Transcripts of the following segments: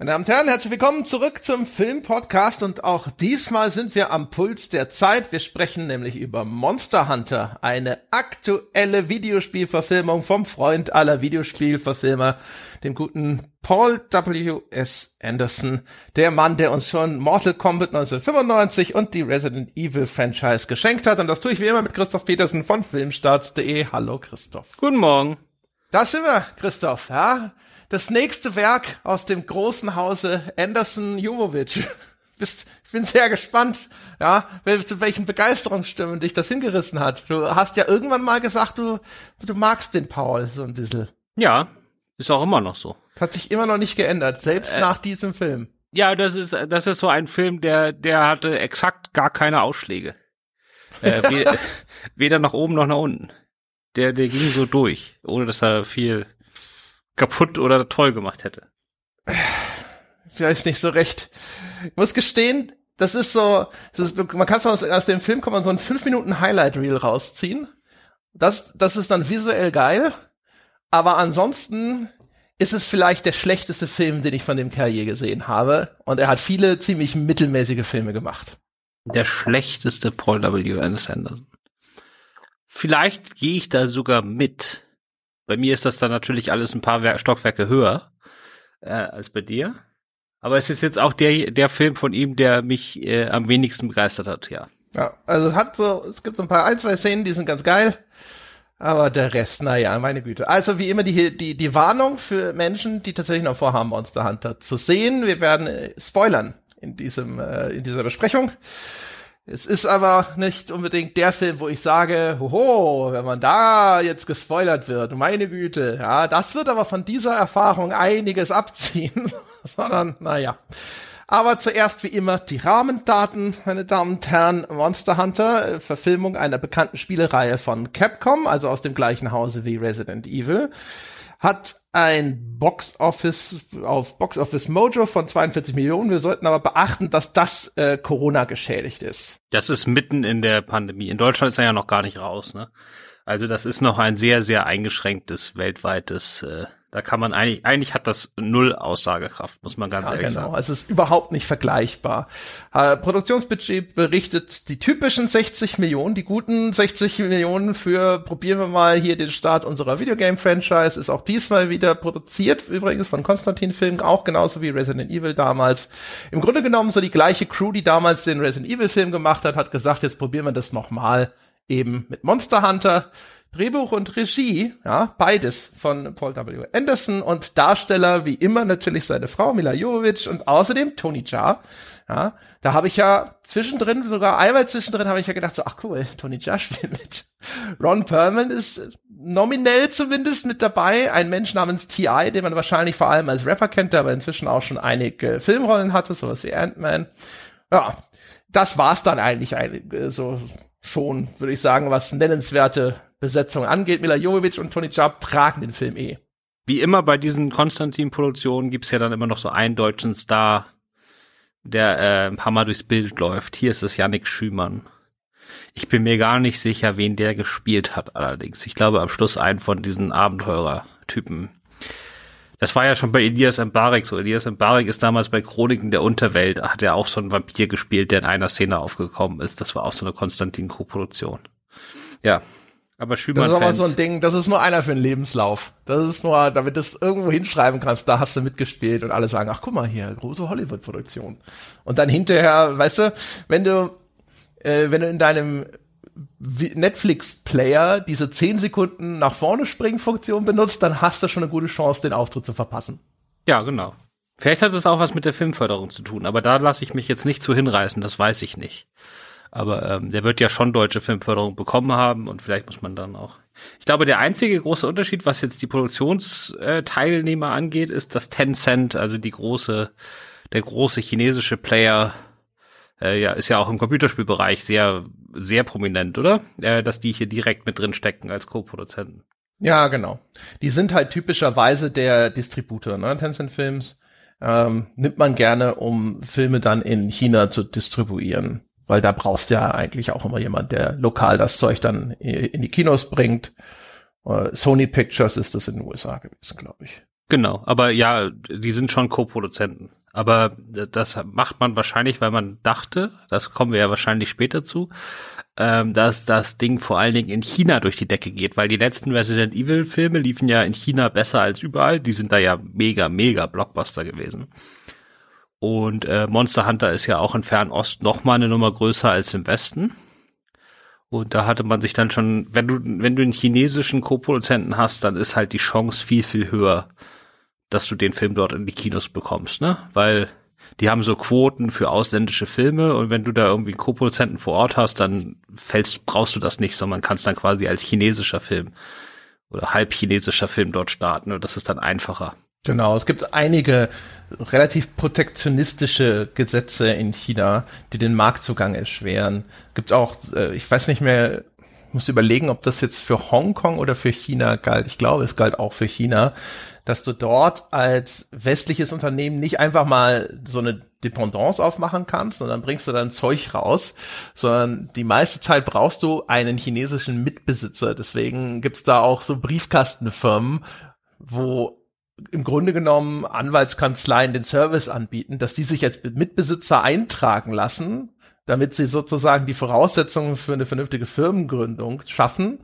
Meine Damen und Herren, herzlich willkommen zurück zum Filmpodcast und auch diesmal sind wir am Puls der Zeit. Wir sprechen nämlich über Monster Hunter, eine aktuelle Videospielverfilmung vom Freund aller Videospielverfilmer, dem guten Paul W. S. Anderson, der Mann, der uns schon Mortal Kombat 1995 und die Resident Evil Franchise geschenkt hat. Und das tue ich wie immer mit Christoph Petersen von Filmstarts.de. Hallo Christoph. Guten Morgen. Da sind wir, Christoph, ja das nächste Werk aus dem großen Hause Anderson Jovovic. Ich bin sehr gespannt, ja, zu welchen Begeisterungsstimmen dich das hingerissen hat. Du hast ja irgendwann mal gesagt, du, du magst den Paul so ein bisschen. Ja, ist auch immer noch so. hat sich immer noch nicht geändert, selbst äh, nach diesem Film. Ja, das ist, das ist so ein Film, der, der hatte exakt gar keine Ausschläge. Äh, weder, weder nach oben noch nach unten. Der, der ging so durch, ohne dass er viel kaputt oder toll gemacht hätte. Vielleicht nicht so recht. Ich muss gestehen, das ist so, das ist, man kann aus, aus dem Film kann man so ein 5 Minuten Highlight Reel rausziehen. Das, das ist dann visuell geil. Aber ansonsten ist es vielleicht der schlechteste Film, den ich von dem Kerl je gesehen habe. Und er hat viele ziemlich mittelmäßige Filme gemacht. Der schlechteste Paul W. Anderson. Vielleicht gehe ich da sogar mit. Bei mir ist das dann natürlich alles ein paar Stockwerke höher äh, als bei dir. Aber es ist jetzt auch der, der Film von ihm, der mich äh, am wenigsten begeistert hat, ja. Ja, also es hat so, es gibt so ein paar ein, zwei Szenen, die sind ganz geil. Aber der Rest, naja, meine Güte. Also wie immer die, die, die Warnung für Menschen, die tatsächlich noch vorhaben, Monster Hunter zu sehen. Wir werden äh, spoilern in diesem, äh, in dieser Besprechung. Es ist aber nicht unbedingt der Film, wo ich sage, hoho, wenn man da jetzt gespoilert wird, meine Güte, ja, das wird aber von dieser Erfahrung einiges abziehen, sondern, naja. Aber zuerst wie immer die Rahmendaten, meine Damen und Herren, Monster Hunter, äh, Verfilmung einer bekannten Spielereihe von Capcom, also aus dem gleichen Hause wie Resident Evil hat ein Box Office auf Box Office Mojo von 42 Millionen. Wir sollten aber beachten, dass das äh, Corona geschädigt ist. Das ist mitten in der Pandemie. In Deutschland ist er ja noch gar nicht raus, ne? Also das ist noch ein sehr, sehr eingeschränktes weltweites äh, da kann man eigentlich, eigentlich hat das null Aussagekraft, muss man ganz ja, ehrlich genau. sagen. Es ist überhaupt nicht vergleichbar. Äh, Produktionsbudget berichtet die typischen 60 Millionen, die guten 60 Millionen für, probieren wir mal hier den Start unserer Videogame-Franchise, ist auch diesmal wieder produziert, übrigens von Konstantin Film, auch genauso wie Resident Evil damals. Im Grunde genommen so die gleiche Crew, die damals den Resident Evil Film gemacht hat, hat gesagt, jetzt probieren wir das nochmal eben mit Monster Hunter. Drehbuch und Regie, ja, beides von Paul W. Anderson und Darsteller wie immer natürlich seine Frau Mila Jovovich und außerdem Tony Jaa. Ja, da habe ich ja zwischendrin, sogar einmal zwischendrin habe ich ja gedacht so, ach cool, Tony Jaa spielt mit. Ron Perlman ist nominell zumindest mit dabei, ein Mensch namens T.I., den man wahrscheinlich vor allem als Rapper kennt, der aber inzwischen auch schon einige Filmrollen hatte, sowas wie Ant-Man. Ja, das war's dann eigentlich so schon, würde ich sagen, was nennenswerte Besetzung angeht. Mila Jovovich und Tony Sharp tragen den Film eh. Wie immer bei diesen Konstantin-Produktionen gibt's ja dann immer noch so einen deutschen Star, der äh, ein paar Mal durchs Bild läuft. Hier ist es Yannick Schümann. Ich bin mir gar nicht sicher, wen der gespielt hat allerdings. Ich glaube am Schluss einen von diesen Abenteurer-Typen. Das war ja schon bei Elias Mbarek so. Elias Mbarek ist damals bei Chroniken der Unterwelt, hat er auch so einen Vampir gespielt, der in einer Szene aufgekommen ist. Das war auch so eine Konstantin-Co-Produktion. Ja, aber Schümann Das ist aber so ein Ding, das ist nur einer für den Lebenslauf. Das ist nur, damit du es irgendwo hinschreiben kannst, da hast du mitgespielt und alle sagen, ach guck mal hier, große Hollywood-Produktion. Und dann hinterher, weißt du, wenn du, äh, wenn du in deinem Netflix-Player diese 10 Sekunden nach vorne springen Funktion benutzt, dann hast du schon eine gute Chance, den Auftritt zu verpassen. Ja, genau. Vielleicht hat es auch was mit der Filmförderung zu tun, aber da lasse ich mich jetzt nicht zu hinreißen, das weiß ich nicht. Aber ähm, der wird ja schon deutsche Filmförderung bekommen haben und vielleicht muss man dann auch. Ich glaube, der einzige große Unterschied, was jetzt die Produktionsteilnehmer angeht, ist, dass Tencent, also die große, der große chinesische Player, äh, ja, ist ja auch im Computerspielbereich sehr, sehr prominent, oder? Äh, dass die hier direkt mit drin stecken als Co-Produzenten. Ja, genau. Die sind halt typischerweise der Distributor, ne? Tencent Films ähm, nimmt man gerne, um Filme dann in China zu distribuieren weil da brauchst du ja eigentlich auch immer jemand, der lokal das Zeug dann in die Kinos bringt. Äh, Sony Pictures ist das in den USA gewesen, glaube ich. Genau, aber ja, die sind schon Co-Produzenten. Aber das macht man wahrscheinlich, weil man dachte, das kommen wir ja wahrscheinlich später zu, ähm, dass das Ding vor allen Dingen in China durch die Decke geht, weil die letzten Resident Evil Filme liefen ja in China besser als überall. Die sind da ja mega, mega Blockbuster gewesen. Und äh, Monster Hunter ist ja auch in Fernost noch mal eine Nummer größer als im Westen. Und da hatte man sich dann schon, wenn du, wenn du einen chinesischen Co-Produzenten hast, dann ist halt die Chance viel, viel höher, dass du den Film dort in die Kinos bekommst, ne? Weil die haben so Quoten für ausländische Filme und wenn du da irgendwie einen Co-Produzenten vor Ort hast, dann fällst, brauchst du das nicht, sondern kannst dann quasi als chinesischer Film oder halb chinesischer Film dort starten und das ist dann einfacher. Genau, es gibt einige relativ protektionistische Gesetze in China, die den Marktzugang erschweren. Gibt auch, äh, ich weiß nicht mehr, muss überlegen, ob das jetzt für Hongkong oder für China galt. Ich glaube, es galt auch für China, dass du dort als westliches Unternehmen nicht einfach mal so eine Dependance aufmachen kannst und dann bringst du dann Zeug raus, sondern die meiste Zeit brauchst du einen chinesischen Mitbesitzer. Deswegen gibt's da auch so Briefkastenfirmen, wo im Grunde genommen Anwaltskanzleien den Service anbieten, dass die sich als Mitbesitzer eintragen lassen, damit sie sozusagen die Voraussetzungen für eine vernünftige Firmengründung schaffen.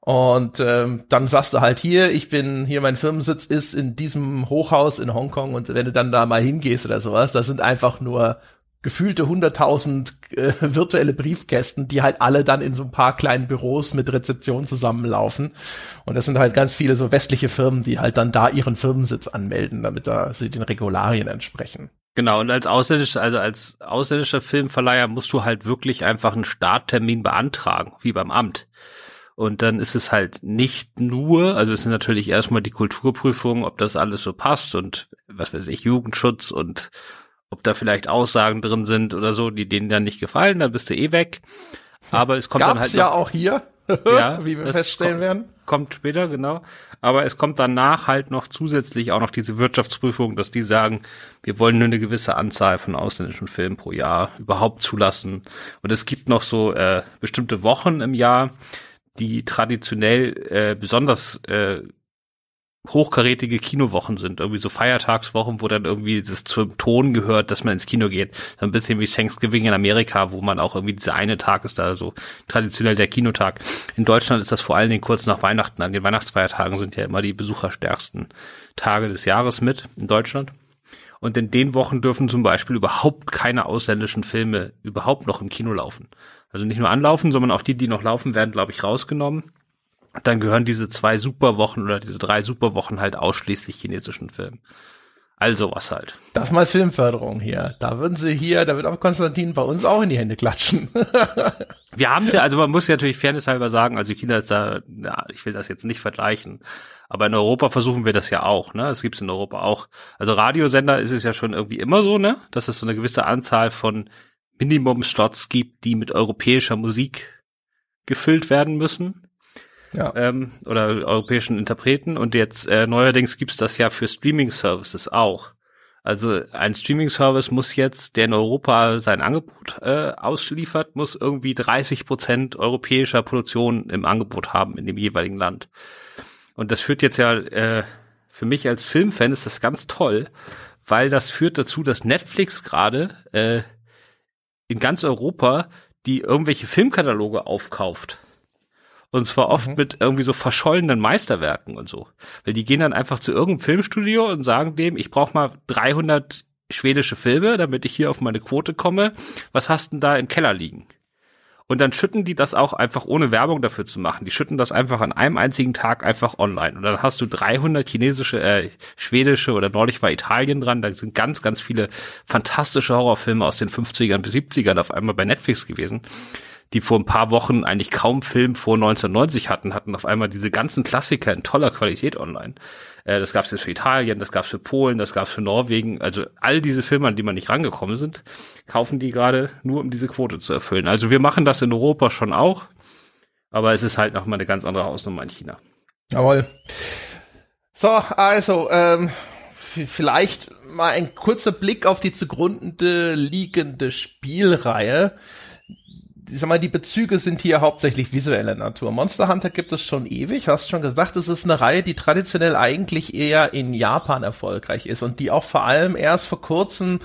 Und ähm, dann sagst du halt hier, ich bin hier, mein Firmensitz ist in diesem Hochhaus in Hongkong und wenn du dann da mal hingehst oder sowas, das sind einfach nur gefühlte hunderttausend äh, virtuelle Briefkästen, die halt alle dann in so ein paar kleinen Büros mit Rezeption zusammenlaufen. Und das sind halt ganz viele so westliche Firmen, die halt dann da ihren Firmensitz anmelden, damit da sie den Regularien entsprechen. Genau, und als ausländischer, also als ausländischer Filmverleiher musst du halt wirklich einfach einen Starttermin beantragen, wie beim Amt. Und dann ist es halt nicht nur, also es sind natürlich erstmal die Kulturprüfungen, ob das alles so passt und was weiß ich, Jugendschutz und ob da vielleicht Aussagen drin sind oder so, die denen dann nicht gefallen, dann bist du eh weg. Aber es kommt Gab's dann halt. ja auch hier, ja, wie wir feststellen kommt, werden. Kommt später, genau. Aber es kommt danach halt noch zusätzlich auch noch diese Wirtschaftsprüfung, dass die sagen, wir wollen nur eine gewisse Anzahl von ausländischen Filmen pro Jahr überhaupt zulassen. Und es gibt noch so äh, bestimmte Wochen im Jahr, die traditionell äh, besonders äh, hochkarätige Kinowochen sind, irgendwie so Feiertagswochen, wo dann irgendwie das zum Ton gehört, dass man ins Kino geht. So ein bisschen wie Thanksgiving in Amerika, wo man auch irgendwie dieser eine Tag ist da so traditionell der Kinotag. In Deutschland ist das vor allen Dingen kurz nach Weihnachten. An den Weihnachtsfeiertagen sind ja immer die besucherstärksten Tage des Jahres mit in Deutschland. Und in den Wochen dürfen zum Beispiel überhaupt keine ausländischen Filme überhaupt noch im Kino laufen. Also nicht nur anlaufen, sondern auch die, die noch laufen, werden, glaube ich, rausgenommen. Dann gehören diese zwei Superwochen oder diese drei Superwochen halt ausschließlich chinesischen Filmen. Also was halt. Das mal Filmförderung hier. Da würden sie hier, da wird auch Konstantin bei uns auch in die Hände klatschen. Wir haben ja, also man muss ja natürlich fairnesshalber sagen, also China ist da, ja, ich will das jetzt nicht vergleichen, aber in Europa versuchen wir das ja auch, ne? Es gibt's in Europa auch. Also Radiosender ist es ja schon irgendwie immer so, ne? Dass es so eine gewisse Anzahl von Minimum-Slots gibt, die mit europäischer Musik gefüllt werden müssen. Ja. Ähm, oder europäischen Interpreten. Und jetzt äh, neuerdings gibt's das ja für Streaming-Services auch. Also ein Streaming-Service muss jetzt, der in Europa sein Angebot äh, ausliefert, muss irgendwie 30 Prozent europäischer Produktion im Angebot haben in dem jeweiligen Land. Und das führt jetzt ja, äh, für mich als Filmfan ist das ganz toll, weil das führt dazu, dass Netflix gerade äh, in ganz Europa, die irgendwelche Filmkataloge aufkauft. Und zwar oft mhm. mit irgendwie so verschollenen Meisterwerken und so. Weil die gehen dann einfach zu irgendeinem Filmstudio und sagen dem, ich brauche mal 300 schwedische Filme, damit ich hier auf meine Quote komme. Was hast denn da im Keller liegen? Und dann schütten die das auch einfach ohne Werbung dafür zu machen. Die schütten das einfach an einem einzigen Tag einfach online. Und dann hast du 300 chinesische, äh, schwedische oder neulich war Italien dran. Da sind ganz, ganz viele fantastische Horrorfilme aus den 50ern bis 70ern auf einmal bei Netflix gewesen die vor ein paar Wochen eigentlich kaum Film vor 1990 hatten, hatten auf einmal diese ganzen Klassiker in toller Qualität online. Äh, das gab es jetzt für Italien, das gab es für Polen, das gab es für Norwegen. Also all diese Filme, an die man nicht rangekommen sind, kaufen die gerade nur, um diese Quote zu erfüllen. Also wir machen das in Europa schon auch, aber es ist halt noch mal eine ganz andere Hausnummer in China. Jawohl. So, also, ähm, vielleicht mal ein kurzer Blick auf die zugrunde liegende Spielreihe ich sag mal, die Bezüge sind hier hauptsächlich visueller Natur. Monster Hunter gibt es schon ewig, hast schon gesagt, es ist eine Reihe, die traditionell eigentlich eher in Japan erfolgreich ist und die auch vor allem erst vor kurzem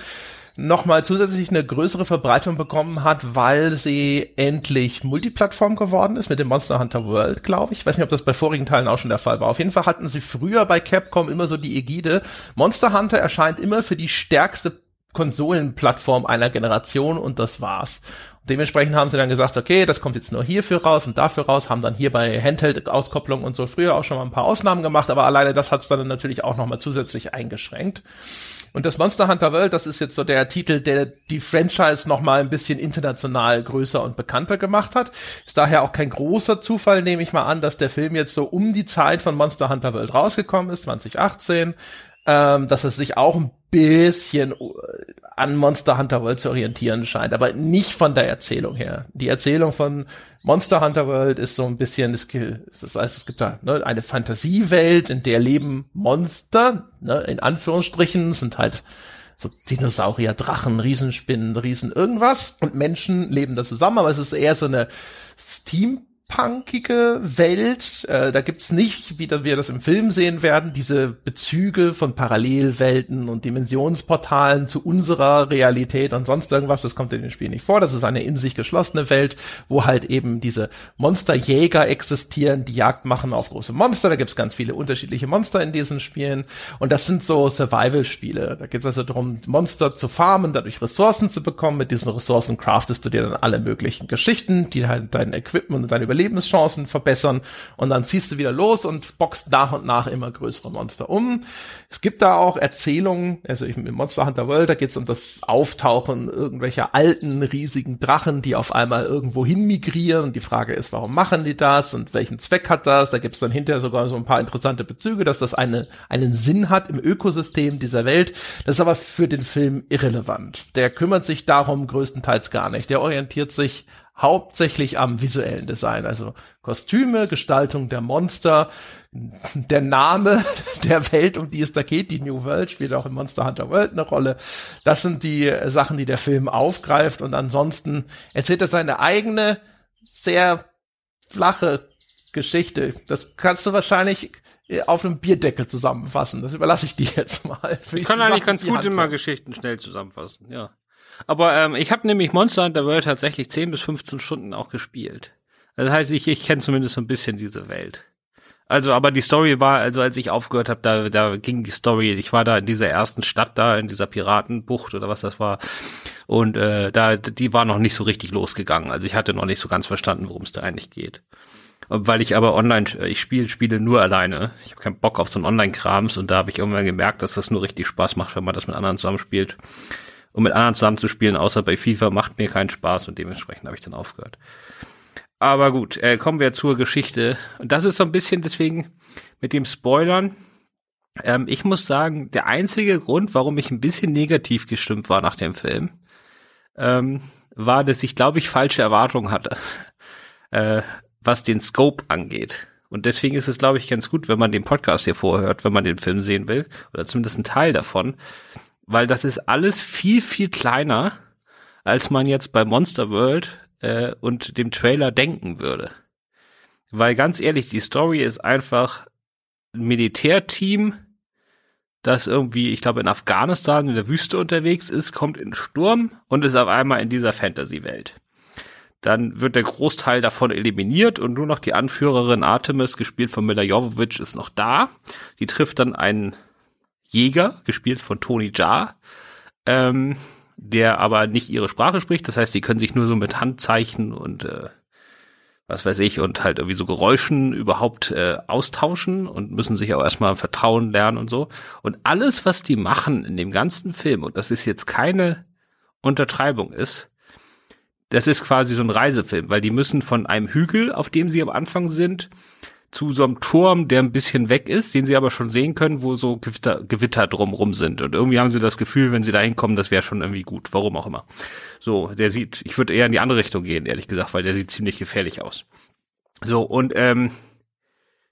nochmal zusätzlich eine größere Verbreitung bekommen hat, weil sie endlich Multiplattform geworden ist mit dem Monster Hunter World, glaube ich. Ich weiß nicht, ob das bei vorigen Teilen auch schon der Fall war. Auf jeden Fall hatten sie früher bei Capcom immer so die Ägide. Monster Hunter erscheint immer für die stärkste Konsolenplattform einer Generation und das war's. dementsprechend haben sie dann gesagt, okay, das kommt jetzt nur hierfür raus und dafür raus, haben dann hier bei Handheld-Auskopplung und so früher auch schon mal ein paar Ausnahmen gemacht, aber alleine das hat es dann natürlich auch nochmal zusätzlich eingeschränkt. Und das Monster Hunter World, das ist jetzt so der Titel, der die Franchise noch mal ein bisschen international größer und bekannter gemacht hat. Ist daher auch kein großer Zufall, nehme ich mal an, dass der Film jetzt so um die Zeit von Monster Hunter World rausgekommen ist, 2018 ähm, dass es sich auch ein bisschen an Monster Hunter World zu orientieren scheint, aber nicht von der Erzählung her. Die Erzählung von Monster Hunter World ist so ein bisschen, das heißt, es gibt da ne, eine Fantasiewelt, in der leben Monster, ne, in Anführungsstrichen, sind halt so Dinosaurier, Drachen, Riesenspinnen, Riesen irgendwas und Menschen leben da zusammen, aber es ist eher so eine Steam punkige Welt. Äh, da gibt's nicht, wie wir das im Film sehen werden, diese Bezüge von Parallelwelten und Dimensionsportalen zu unserer Realität und sonst irgendwas. Das kommt in dem Spiel nicht vor. Das ist eine in sich geschlossene Welt, wo halt eben diese Monsterjäger existieren, die Jagd machen auf große Monster. Da gibt's ganz viele unterschiedliche Monster in diesen Spielen. Und das sind so Survival-Spiele. Da geht's also darum, Monster zu farmen, dadurch Ressourcen zu bekommen. Mit diesen Ressourcen craftest du dir dann alle möglichen Geschichten, die halt dein Equipment und deine Überlebenschancen verbessern und dann ziehst du wieder los und boxt nach und nach immer größere Monster um. Es gibt da auch Erzählungen, also im Monster Hunter World, da geht es um das Auftauchen irgendwelcher alten, riesigen Drachen, die auf einmal irgendwo hin migrieren und die Frage ist, warum machen die das und welchen Zweck hat das? Da gibt es dann hinterher sogar so ein paar interessante Bezüge, dass das eine, einen Sinn hat im Ökosystem dieser Welt. Das ist aber für den Film irrelevant. Der kümmert sich darum größtenteils gar nicht. Der orientiert sich hauptsächlich am visuellen Design, also Kostüme, Gestaltung der Monster, der Name der Welt, um die es da geht, die New World, spielt auch im Monster Hunter World eine Rolle. Das sind die Sachen, die der Film aufgreift und ansonsten erzählt er seine eigene, sehr flache Geschichte. Das kannst du wahrscheinlich auf einem Bierdeckel zusammenfassen. Das überlasse ich dir jetzt mal. Ich kann eigentlich ganz gut immer Geschichten schnell zusammenfassen, ja. Aber ähm, ich habe nämlich Monster Hunter World tatsächlich 10 bis 15 Stunden auch gespielt. Das heißt, ich, ich kenne zumindest so ein bisschen diese Welt. Also, aber die Story war, also als ich aufgehört habe, da, da ging die Story, ich war da in dieser ersten Stadt da, in dieser Piratenbucht oder was das war. Und äh, da, die war noch nicht so richtig losgegangen. Also ich hatte noch nicht so ganz verstanden, worum es da eigentlich geht. Weil ich aber online, ich spiele Spiele nur alleine. Ich habe keinen Bock auf so einen Online-Krams und da habe ich irgendwann gemerkt, dass das nur richtig Spaß macht, wenn man das mit anderen zusammenspielt. Und mit anderen zusammenzuspielen, außer bei FIFA, macht mir keinen Spaß und dementsprechend habe ich dann aufgehört. Aber gut, äh, kommen wir zur Geschichte. Und das ist so ein bisschen deswegen mit dem Spoilern. Ähm, ich muss sagen, der einzige Grund, warum ich ein bisschen negativ gestimmt war nach dem Film, ähm, war, dass ich, glaube ich, falsche Erwartungen hatte, äh, was den Scope angeht. Und deswegen ist es, glaube ich, ganz gut, wenn man den Podcast hier vorhört, wenn man den Film sehen will, oder zumindest einen Teil davon, weil das ist alles viel, viel kleiner, als man jetzt bei Monster World äh, und dem Trailer denken würde. Weil ganz ehrlich, die Story ist einfach ein Militärteam, das irgendwie, ich glaube, in Afghanistan in der Wüste unterwegs ist, kommt in Sturm und ist auf einmal in dieser Fantasy-Welt. Dann wird der Großteil davon eliminiert und nur noch die Anführerin Artemis, gespielt von Mila Jovovich, ist noch da. Die trifft dann einen Jäger, gespielt von Tony Jaa, ähm, der aber nicht ihre Sprache spricht. Das heißt, sie können sich nur so mit Handzeichen und äh, was weiß ich und halt irgendwie so Geräuschen überhaupt äh, austauschen und müssen sich auch erstmal vertrauen lernen und so. Und alles, was die machen in dem ganzen Film, und das ist jetzt keine Untertreibung ist, das ist quasi so ein Reisefilm, weil die müssen von einem Hügel, auf dem sie am Anfang sind, zu so einem Turm, der ein bisschen weg ist, den sie aber schon sehen können, wo so Gewitter, Gewitter drumrum sind. Und irgendwie haben sie das Gefühl, wenn sie da hinkommen, das wäre schon irgendwie gut. Warum auch immer. So, der sieht, ich würde eher in die andere Richtung gehen, ehrlich gesagt, weil der sieht ziemlich gefährlich aus. So, und ähm,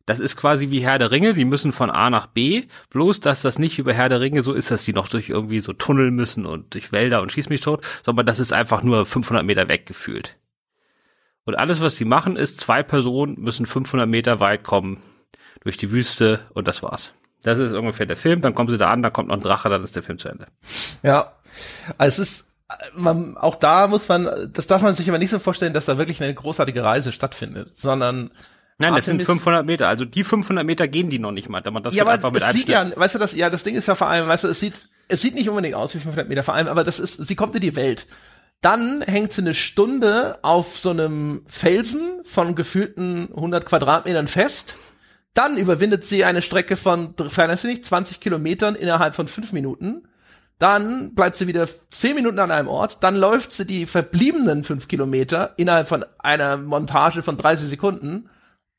das ist quasi wie Herr der Ringe, die müssen von A nach B, bloß dass das nicht bei Herr der Ringe so ist, dass die noch durch irgendwie so Tunnel müssen und durch Wälder und schieß mich tot, sondern das ist einfach nur 500 Meter weg gefühlt. Und alles, was sie machen, ist, zwei Personen müssen 500 Meter weit kommen durch die Wüste und das war's. Das ist ungefähr der Film, dann kommen sie da an, dann kommt noch ein Drache, dann ist der Film zu Ende. Ja, also es ist, man, auch da muss man, das darf man sich aber nicht so vorstellen, dass da wirklich eine großartige Reise stattfindet, sondern Nein, das sind 500 Meter. Also die 500 Meter gehen die noch nicht mal. Man das ja, aber es sieht ja, weißt du, das, ja, das Ding ist ja vor allem, weißt du, es sieht, es sieht nicht unbedingt aus wie 500 Meter, vor allem, aber das ist, sie kommt in die Welt. Dann hängt sie eine Stunde auf so einem Felsen von gefühlten 100 Quadratmetern fest. Dann überwindet sie eine Strecke von, weiß nicht, 20 Kilometern innerhalb von fünf Minuten. Dann bleibt sie wieder zehn Minuten an einem Ort. Dann läuft sie die verbliebenen fünf Kilometer innerhalb von einer Montage von 30 Sekunden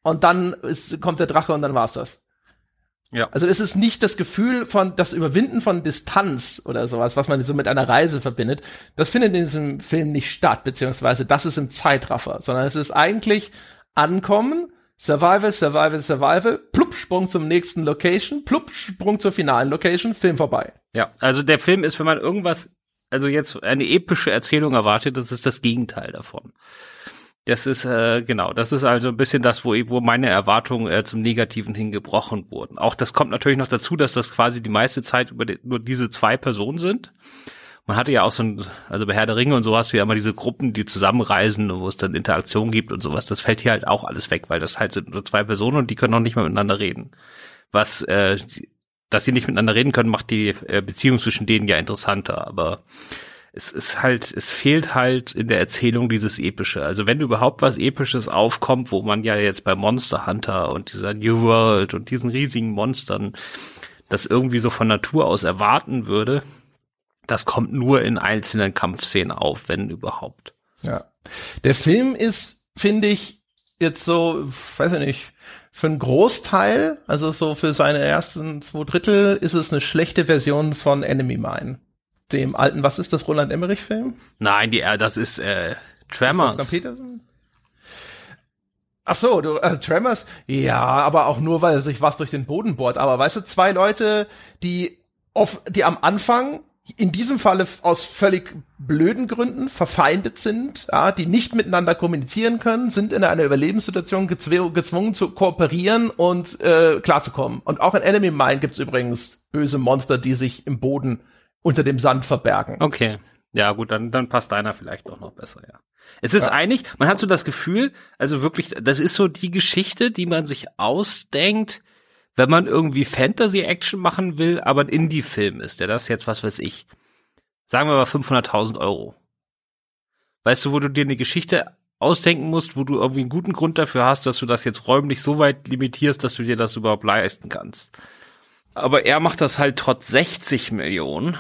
und dann ist, kommt der Drache und dann war's das. Ja. Also es ist nicht das Gefühl von das Überwinden von Distanz oder sowas, was man so mit einer Reise verbindet. Das findet in diesem Film nicht statt, beziehungsweise das ist im Zeitraffer, sondern es ist eigentlich Ankommen, Survival, Survival, Survival, plupp, Sprung zum nächsten Location, plupp, Sprung zur finalen Location, Film vorbei. Ja, also der Film ist, wenn man irgendwas, also jetzt eine epische Erzählung erwartet, das ist das Gegenteil davon. Das ist äh, genau, das ist also ein bisschen das, wo, wo meine Erwartungen äh, zum Negativen hingebrochen wurden. Auch das kommt natürlich noch dazu, dass das quasi die meiste Zeit über die, nur diese zwei Personen sind. Man hatte ja auch so ein, also bei Herr der Ringe und so hast du ja immer diese Gruppen, die zusammenreisen, wo es dann Interaktion gibt und sowas. Das fällt hier halt auch alles weg, weil das halt sind nur zwei Personen und die können auch nicht mal miteinander reden. Was, äh, dass sie nicht miteinander reden können, macht die äh, Beziehung zwischen denen ja interessanter. Aber es ist halt, es fehlt halt in der Erzählung dieses Epische. Also wenn überhaupt was Episches aufkommt, wo man ja jetzt bei Monster Hunter und dieser New World und diesen riesigen Monstern das irgendwie so von Natur aus erwarten würde, das kommt nur in einzelnen Kampfszenen auf, wenn überhaupt. Ja. Der Film ist, finde ich, jetzt so, weiß ich nicht, für einen Großteil, also so für seine ersten zwei Drittel, ist es eine schlechte Version von Enemy Mine dem alten, was ist das, Roland Emmerich-Film? Nein, die, äh, das ist äh, Tremors. Ist Peterson? Ach so, du, äh, Tremors? Ja, aber auch nur, weil sich was durch den Boden bohrt. Aber weißt du, zwei Leute, die auf, die am Anfang in diesem Falle aus völlig blöden Gründen verfeindet sind, ja, die nicht miteinander kommunizieren können, sind in einer Überlebenssituation gezw gezwungen zu kooperieren und äh, klarzukommen. Und auch in Enemy Mine gibt's übrigens böse Monster, die sich im Boden unter dem Sand verbergen. Okay. Ja, gut, dann, dann passt deiner vielleicht auch noch besser, ja. Es ist ja. eigentlich, man hat so das Gefühl, also wirklich, das ist so die Geschichte, die man sich ausdenkt, wenn man irgendwie Fantasy-Action machen will, aber ein Indie-Film ist, der das jetzt, was weiß ich, sagen wir mal 500.000 Euro. Weißt du, wo du dir eine Geschichte ausdenken musst, wo du irgendwie einen guten Grund dafür hast, dass du das jetzt räumlich so weit limitierst, dass du dir das überhaupt leisten kannst. Aber er macht das halt trotz 60 Millionen.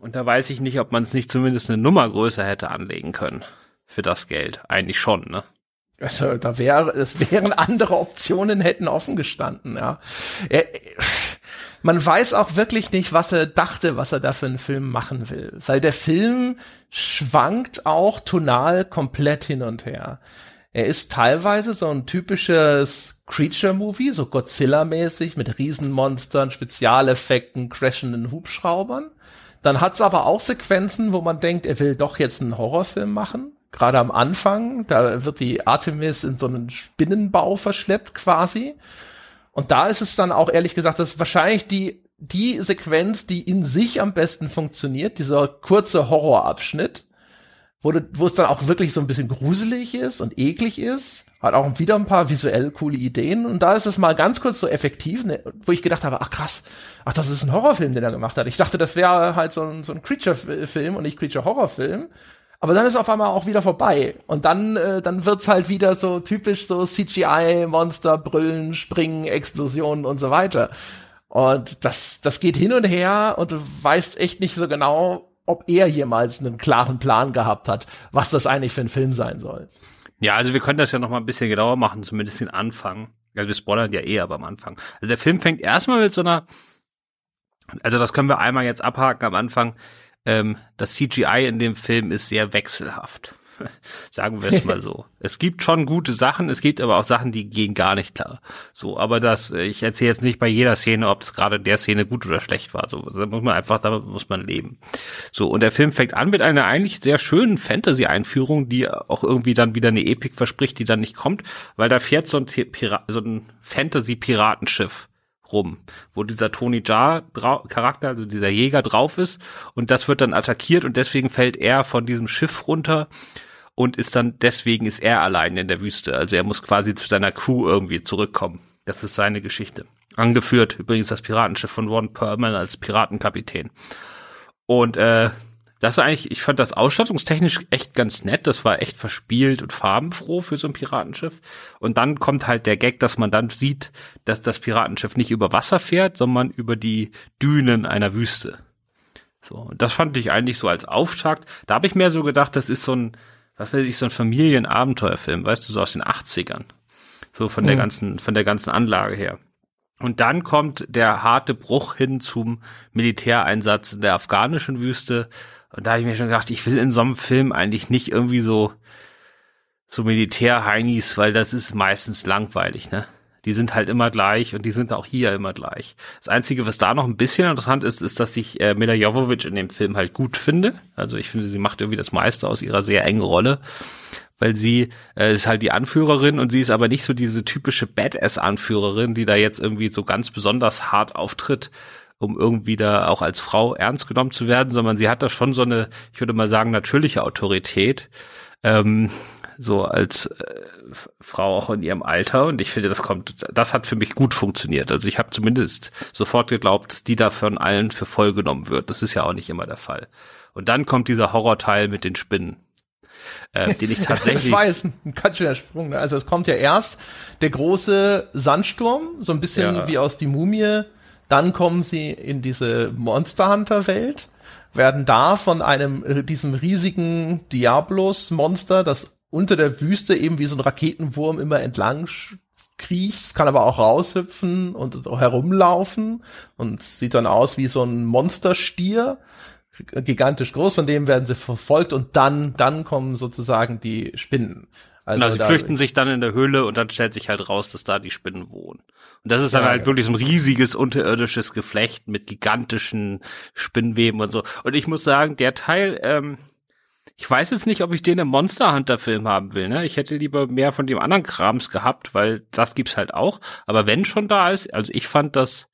Und da weiß ich nicht, ob man es nicht zumindest eine Nummer größer hätte anlegen können. Für das Geld. Eigentlich schon, ne? Also, da wäre, es wären andere Optionen hätten offen gestanden, ja. Er, man weiß auch wirklich nicht, was er dachte, was er da für einen Film machen will. Weil der Film schwankt auch tonal komplett hin und her. Er ist teilweise so ein typisches Creature-Movie, so Godzilla-mäßig, mit Riesenmonstern, Spezialeffekten, crashenden Hubschraubern. Dann hat's aber auch Sequenzen, wo man denkt, er will doch jetzt einen Horrorfilm machen. Gerade am Anfang, da wird die Artemis in so einen Spinnenbau verschleppt quasi. Und da ist es dann auch ehrlich gesagt, das ist wahrscheinlich die, die Sequenz, die in sich am besten funktioniert, dieser kurze Horrorabschnitt wo, du, wo es dann auch wirklich so ein bisschen gruselig ist und eklig ist. Hat auch wieder ein paar visuell coole Ideen. Und da ist es mal ganz kurz so effektiv, ne, wo ich gedacht habe, ach krass, ach, das ist ein Horrorfilm, den er gemacht hat. Ich dachte, das wäre halt so ein, so ein Creature-Film und nicht Creature-Horrorfilm. Aber dann ist auf einmal auch wieder vorbei. Und dann, äh, dann wird's halt wieder so typisch so CGI, Monster, Brüllen, Springen, Explosionen und so weiter. Und das, das geht hin und her und du weißt echt nicht so genau, ob er jemals einen klaren Plan gehabt hat, was das eigentlich für ein Film sein soll. Ja, also wir können das ja noch mal ein bisschen genauer machen, zumindest den Anfang. Ja, wir spoilern ja eh aber am Anfang. Also der Film fängt erstmal mit so einer, also das können wir einmal jetzt abhaken am Anfang. Ähm, das CGI in dem Film ist sehr wechselhaft. Sagen wir es mal so. Es gibt schon gute Sachen, es gibt aber auch Sachen, die gehen gar nicht klar. So, aber das, ich erzähle jetzt nicht bei jeder Szene, ob es gerade der Szene gut oder schlecht war. So, da muss man einfach, damit muss man leben. So, und der Film fängt an mit einer eigentlich sehr schönen Fantasy-Einführung, die auch irgendwie dann wieder eine Epik verspricht, die dann nicht kommt, weil da fährt so ein, Pira so ein Fantasy-Piratenschiff rum, wo dieser Tony Jaa Charakter, also dieser Jäger drauf ist und das wird dann attackiert und deswegen fällt er von diesem Schiff runter und ist dann deswegen ist er allein in der Wüste. Also er muss quasi zu seiner Crew irgendwie zurückkommen. Das ist seine Geschichte. Angeführt übrigens das Piratenschiff von Ron Perlman als Piratenkapitän. Und äh, das war eigentlich, ich fand das ausstattungstechnisch echt ganz nett. Das war echt verspielt und farbenfroh für so ein Piratenschiff. Und dann kommt halt der Gag, dass man dann sieht, dass das Piratenschiff nicht über Wasser fährt, sondern über die Dünen einer Wüste. So, und das fand ich eigentlich so als Auftakt. Da habe ich mehr so gedacht, das ist so ein, was weiß ich, so ein Familienabenteuerfilm, weißt du, so aus den 80ern. So von der mhm. ganzen, von der ganzen Anlage her. Und dann kommt der harte Bruch hin zum Militäreinsatz in der afghanischen Wüste, und da habe ich mir schon gedacht, ich will in so einem Film eigentlich nicht irgendwie so, so Militär-Heinis, weil das ist meistens langweilig, ne? Die sind halt immer gleich und die sind auch hier immer gleich. Das Einzige, was da noch ein bisschen interessant ist, ist, dass ich äh, Mila Jovovich in dem Film halt gut finde. Also ich finde, sie macht irgendwie das meiste aus ihrer sehr engen Rolle, weil sie äh, ist halt die Anführerin und sie ist aber nicht so diese typische Badass-Anführerin, die da jetzt irgendwie so ganz besonders hart auftritt, um irgendwie da auch als Frau ernst genommen zu werden, sondern sie hat da schon so eine, ich würde mal sagen, natürliche Autorität, ähm, so als äh, Frau auch in ihrem Alter. Und ich finde, das kommt, das hat für mich gut funktioniert. Also ich habe zumindest sofort geglaubt, dass die da von allen für voll genommen wird. Das ist ja auch nicht immer der Fall. Und dann kommt dieser Horrorteil mit den Spinnen. Äh, den ich tatsächlich. das war jetzt ein ganz schöner Sprung. Ne? Also es kommt ja erst der große Sandsturm, so ein bisschen ja. wie aus die Mumie dann kommen sie in diese Monster Hunter Welt, werden da von einem, äh, diesem riesigen Diablos Monster, das unter der Wüste eben wie so ein Raketenwurm immer entlang kriecht, kann aber auch raushüpfen und herumlaufen und sieht dann aus wie so ein Monsterstier, gigantisch groß, von dem werden sie verfolgt und dann, dann kommen sozusagen die Spinnen. Also genau, sie flüchten sich dann in der Höhle und dann stellt sich halt raus, dass da die Spinnen wohnen. Und das ist dann ja, halt ja. wirklich so ein riesiges unterirdisches Geflecht mit gigantischen Spinnweben und so. Und ich muss sagen, der Teil, ähm, ich weiß jetzt nicht, ob ich den im Monster Hunter Film haben will. Ne? Ich hätte lieber mehr von dem anderen Krams gehabt, weil das gibt's halt auch. Aber wenn schon da ist, also ich fand das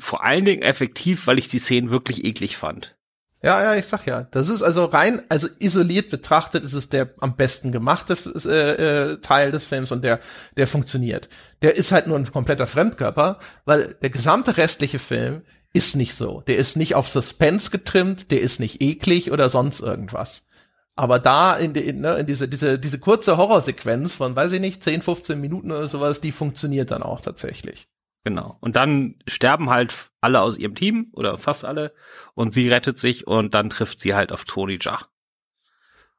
vor allen Dingen effektiv, weil ich die Szenen wirklich eklig fand. Ja, ja, ich sag ja. Das ist also rein, also isoliert betrachtet, ist es der am besten gemachte äh, äh, Teil des Films und der, der funktioniert. Der ist halt nur ein kompletter Fremdkörper, weil der gesamte restliche Film ist nicht so. Der ist nicht auf Suspense getrimmt, der ist nicht eklig oder sonst irgendwas. Aber da in, die, in, ne, in diese, diese, diese kurze Horrorsequenz von, weiß ich nicht, 10, 15 Minuten oder sowas, die funktioniert dann auch tatsächlich. Genau. Und dann sterben halt alle aus ihrem Team oder fast alle und sie rettet sich und dann trifft sie halt auf Tony Jaa.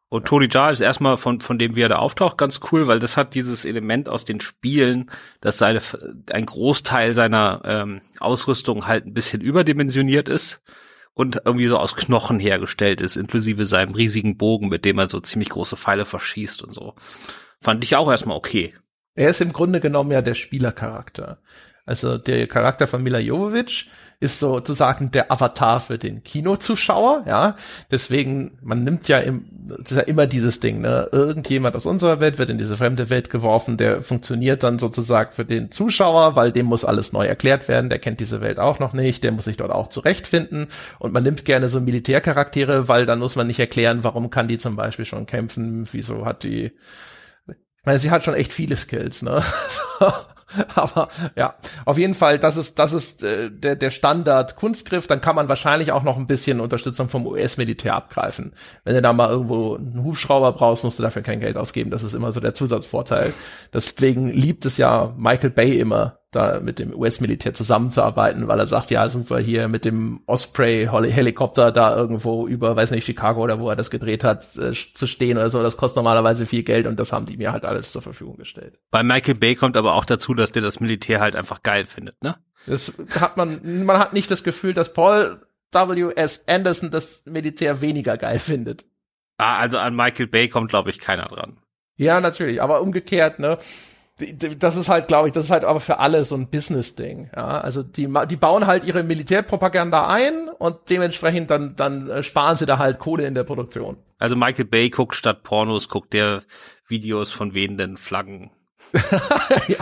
Und Tony Jaa ist erstmal von, von dem, wie er da auftaucht, ganz cool, weil das hat dieses Element aus den Spielen, dass seine, ein Großteil seiner ähm, Ausrüstung halt ein bisschen überdimensioniert ist und irgendwie so aus Knochen hergestellt ist, inklusive seinem riesigen Bogen, mit dem er so ziemlich große Pfeile verschießt und so. Fand ich auch erstmal okay. Er ist im Grunde genommen ja der Spielercharakter. Also der Charakter von Mila Jovovich ist sozusagen der Avatar für den Kinozuschauer, ja. Deswegen, man nimmt ja, im, ist ja immer dieses Ding, ne? Irgendjemand aus unserer Welt wird in diese fremde Welt geworfen, der funktioniert dann sozusagen für den Zuschauer, weil dem muss alles neu erklärt werden, der kennt diese Welt auch noch nicht, der muss sich dort auch zurechtfinden. Und man nimmt gerne so Militärcharaktere, weil dann muss man nicht erklären, warum kann die zum Beispiel schon kämpfen, wieso hat die ich meine, sie hat schon echt viele Skills, ne? Aber ja, auf jeden Fall, das ist, das ist äh, der, der Standard Kunstgriff. Dann kann man wahrscheinlich auch noch ein bisschen Unterstützung vom US-Militär abgreifen. Wenn du da mal irgendwo einen Hubschrauber brauchst, musst du dafür kein Geld ausgeben. Das ist immer so der Zusatzvorteil. Deswegen liebt es ja Michael Bay immer, da mit dem US-Militär zusammenzuarbeiten, weil er sagt, ja, super hier mit dem Osprey-Helikopter da irgendwo über, weiß nicht, Chicago oder wo er das gedreht hat, äh, zu stehen oder so, das kostet normalerweise viel Geld und das haben die mir halt alles zur Verfügung gestellt. Bei Michael Bay kommt aber auch dazu, dass der das Militär halt einfach geil findet, ne? Das hat man, man hat nicht das Gefühl, dass Paul W.S. Anderson das Militär weniger geil findet. Ah, also an Michael Bay kommt, glaube ich, keiner dran. Ja, natürlich, aber umgekehrt, ne? Das ist halt, glaube ich, das ist halt aber für alle so ein Business-Ding. Ja, also die, die bauen halt ihre Militärpropaganda ein und dementsprechend dann, dann äh, sparen sie da halt Kohle in der Produktion. Also Michael Bay guckt statt Pornos, guckt der Videos von wehenden Flaggen. ja,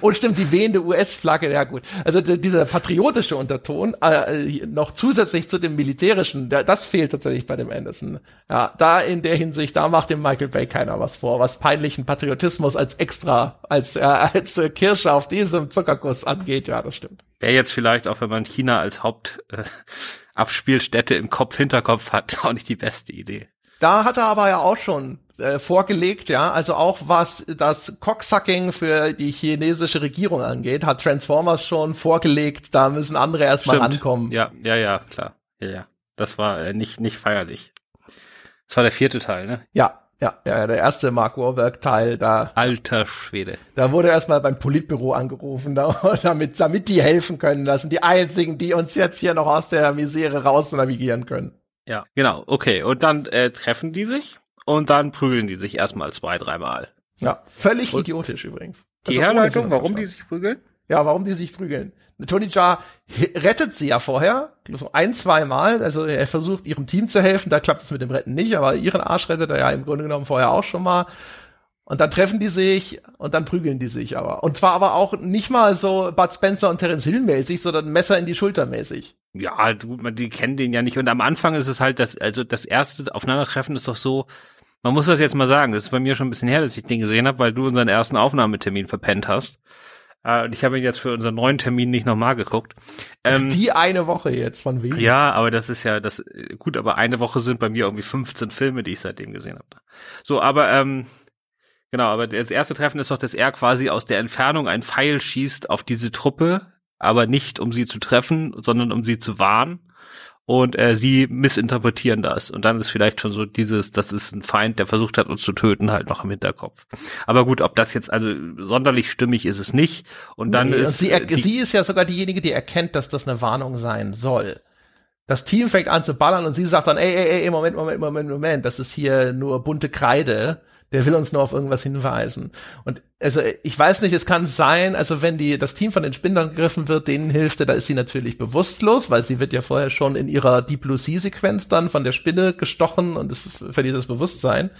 und stimmt, die wehende US-Flagge, ja gut. Also dieser patriotische Unterton, äh, noch zusätzlich zu dem militärischen, der, das fehlt tatsächlich bei dem Anderson. Ja, da in der Hinsicht, da macht dem Michael Bay keiner was vor, was peinlichen Patriotismus als extra, als, äh, als äh, Kirsche auf diesem Zuckerguss angeht, ja, das stimmt. Wäre jetzt vielleicht, auch wenn man China als Hauptabspielstätte äh, im Kopf, Hinterkopf hat, auch nicht die beste Idee. Da hat er aber ja auch schon äh, vorgelegt, ja, also auch was das Cocksucking für die chinesische Regierung angeht, hat Transformers schon vorgelegt, da müssen andere erstmal ankommen. Ja, ja, ja, klar. Ja, ja. Das war äh, nicht nicht feierlich. Das war der vierte Teil, ne? Ja, ja, ja, der erste Mark Warburg Teil da. Alter Schwede. Da wurde erstmal beim Politbüro angerufen, da, damit, damit die helfen können. Das sind die einzigen, die uns jetzt hier noch aus der Misere raus navigieren können. Ja, genau, okay. Und dann äh, treffen die sich und dann prügeln die sich erstmal zwei, dreimal. Ja, völlig und idiotisch übrigens. Die also Herleitung, warum die sich prügeln? Ja, warum die sich prügeln. Tony Jaa rettet sie ja vorher, so ein, zwei Mal. Also er versucht ihrem Team zu helfen, da klappt es mit dem Retten nicht, aber ihren Arsch rettet er ja im Grunde genommen vorher auch schon mal. Und dann treffen die sich und dann prügeln die sich aber. Und zwar aber auch nicht mal so Bud Spencer und Terence Hill mäßig, sondern Messer in die Schulter mäßig. Ja, du, die kennen den ja nicht. Und am Anfang ist es halt das, also das erste Aufeinandertreffen ist doch so, man muss das jetzt mal sagen, das ist bei mir schon ein bisschen her, dass ich den gesehen habe, weil du unseren ersten Aufnahmetermin verpennt hast. Äh, und ich habe ihn jetzt für unseren neuen Termin nicht nochmal geguckt. Ähm, die eine Woche jetzt von wem? Ja, aber das ist ja das gut, aber eine Woche sind bei mir irgendwie 15 Filme, die ich seitdem gesehen habe. So, aber ähm, Genau, aber das erste Treffen ist doch, dass er quasi aus der Entfernung ein Pfeil schießt auf diese Truppe, aber nicht um sie zu treffen, sondern um sie zu warnen. Und äh, sie missinterpretieren das. Und dann ist vielleicht schon so dieses, das ist ein Feind, der versucht hat, uns zu töten, halt noch im Hinterkopf. Aber gut, ob das jetzt, also sonderlich stimmig ist es nicht. Und dann nee, ist. Und sie, die, sie ist ja sogar diejenige, die erkennt, dass das eine Warnung sein soll. Das Team fängt an zu ballern und sie sagt dann, ey, ey, ey, Moment, Moment, Moment, Moment, das ist hier nur bunte Kreide der will uns nur auf irgendwas hinweisen. Und also ich weiß nicht, es kann sein, also wenn die das Team von den Spinnern gegriffen wird, denen hilft, da ist sie natürlich bewusstlos, weil sie wird ja vorher schon in ihrer Deep Blue Sea Sequenz dann von der Spinne gestochen und es verliert das Bewusstsein.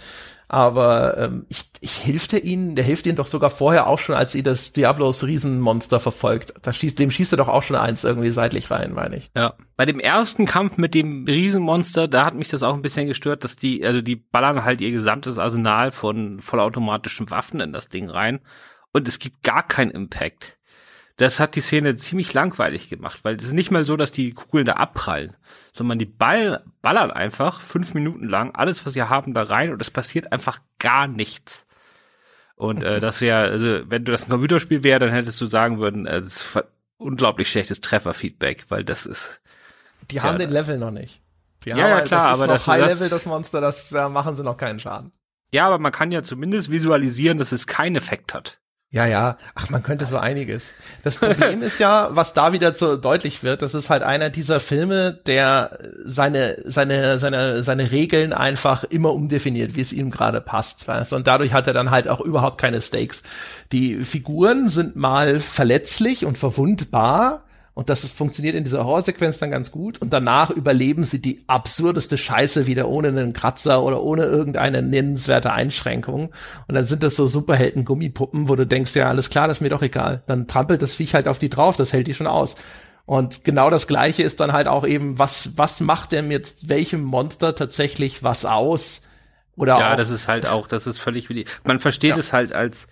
Aber ähm, ich, ich hilfte ihnen, der hilft ihnen doch sogar vorher auch schon, als sie das Diablos Riesenmonster verfolgt. Da schießt, dem schießt er doch auch schon eins irgendwie seitlich rein, meine ich. Ja. Bei dem ersten Kampf mit dem Riesenmonster, da hat mich das auch ein bisschen gestört, dass die, also die ballern halt ihr gesamtes Arsenal von vollautomatischen Waffen in das Ding rein und es gibt gar keinen Impact das hat die Szene ziemlich langweilig gemacht, weil es ist nicht mal so, dass die Kugeln da abprallen, sondern die Ball, ballern einfach fünf Minuten lang alles, was sie haben, da rein und es passiert einfach gar nichts. Und äh, das wäre, also wenn du das ein Computerspiel wäre, dann hättest du sagen würden, äh, das ist unglaublich schlechtes Trefferfeedback, weil das ist. Die ja, haben den Level noch nicht. Die ja, ja, klar, das ist aber noch das High Level, das Monster, das da machen sie noch keinen Schaden. Ja, aber man kann ja zumindest visualisieren, dass es keinen Effekt hat. Ja, ja. Ach, man könnte so einiges. Das Problem ist ja, was da wieder so deutlich wird, das ist halt einer dieser Filme, der seine, seine, seine, seine Regeln einfach immer umdefiniert, wie es ihm gerade passt. Weißt? Und dadurch hat er dann halt auch überhaupt keine Stakes. Die Figuren sind mal verletzlich und verwundbar, und das funktioniert in dieser Horrorsequenz dann ganz gut. Und danach überleben sie die absurdeste Scheiße wieder ohne einen Kratzer oder ohne irgendeine nennenswerte Einschränkung. Und dann sind das so Superhelden-Gummipuppen, wo du denkst, ja, alles klar, das ist mir doch egal. Dann trampelt das Viech halt auf die drauf, das hält die schon aus. Und genau das Gleiche ist dann halt auch eben, was, was macht denn jetzt welchem Monster tatsächlich was aus? Oder ja, auch, das ist halt auch, das ist völlig wie die, man versteht ja. es halt als,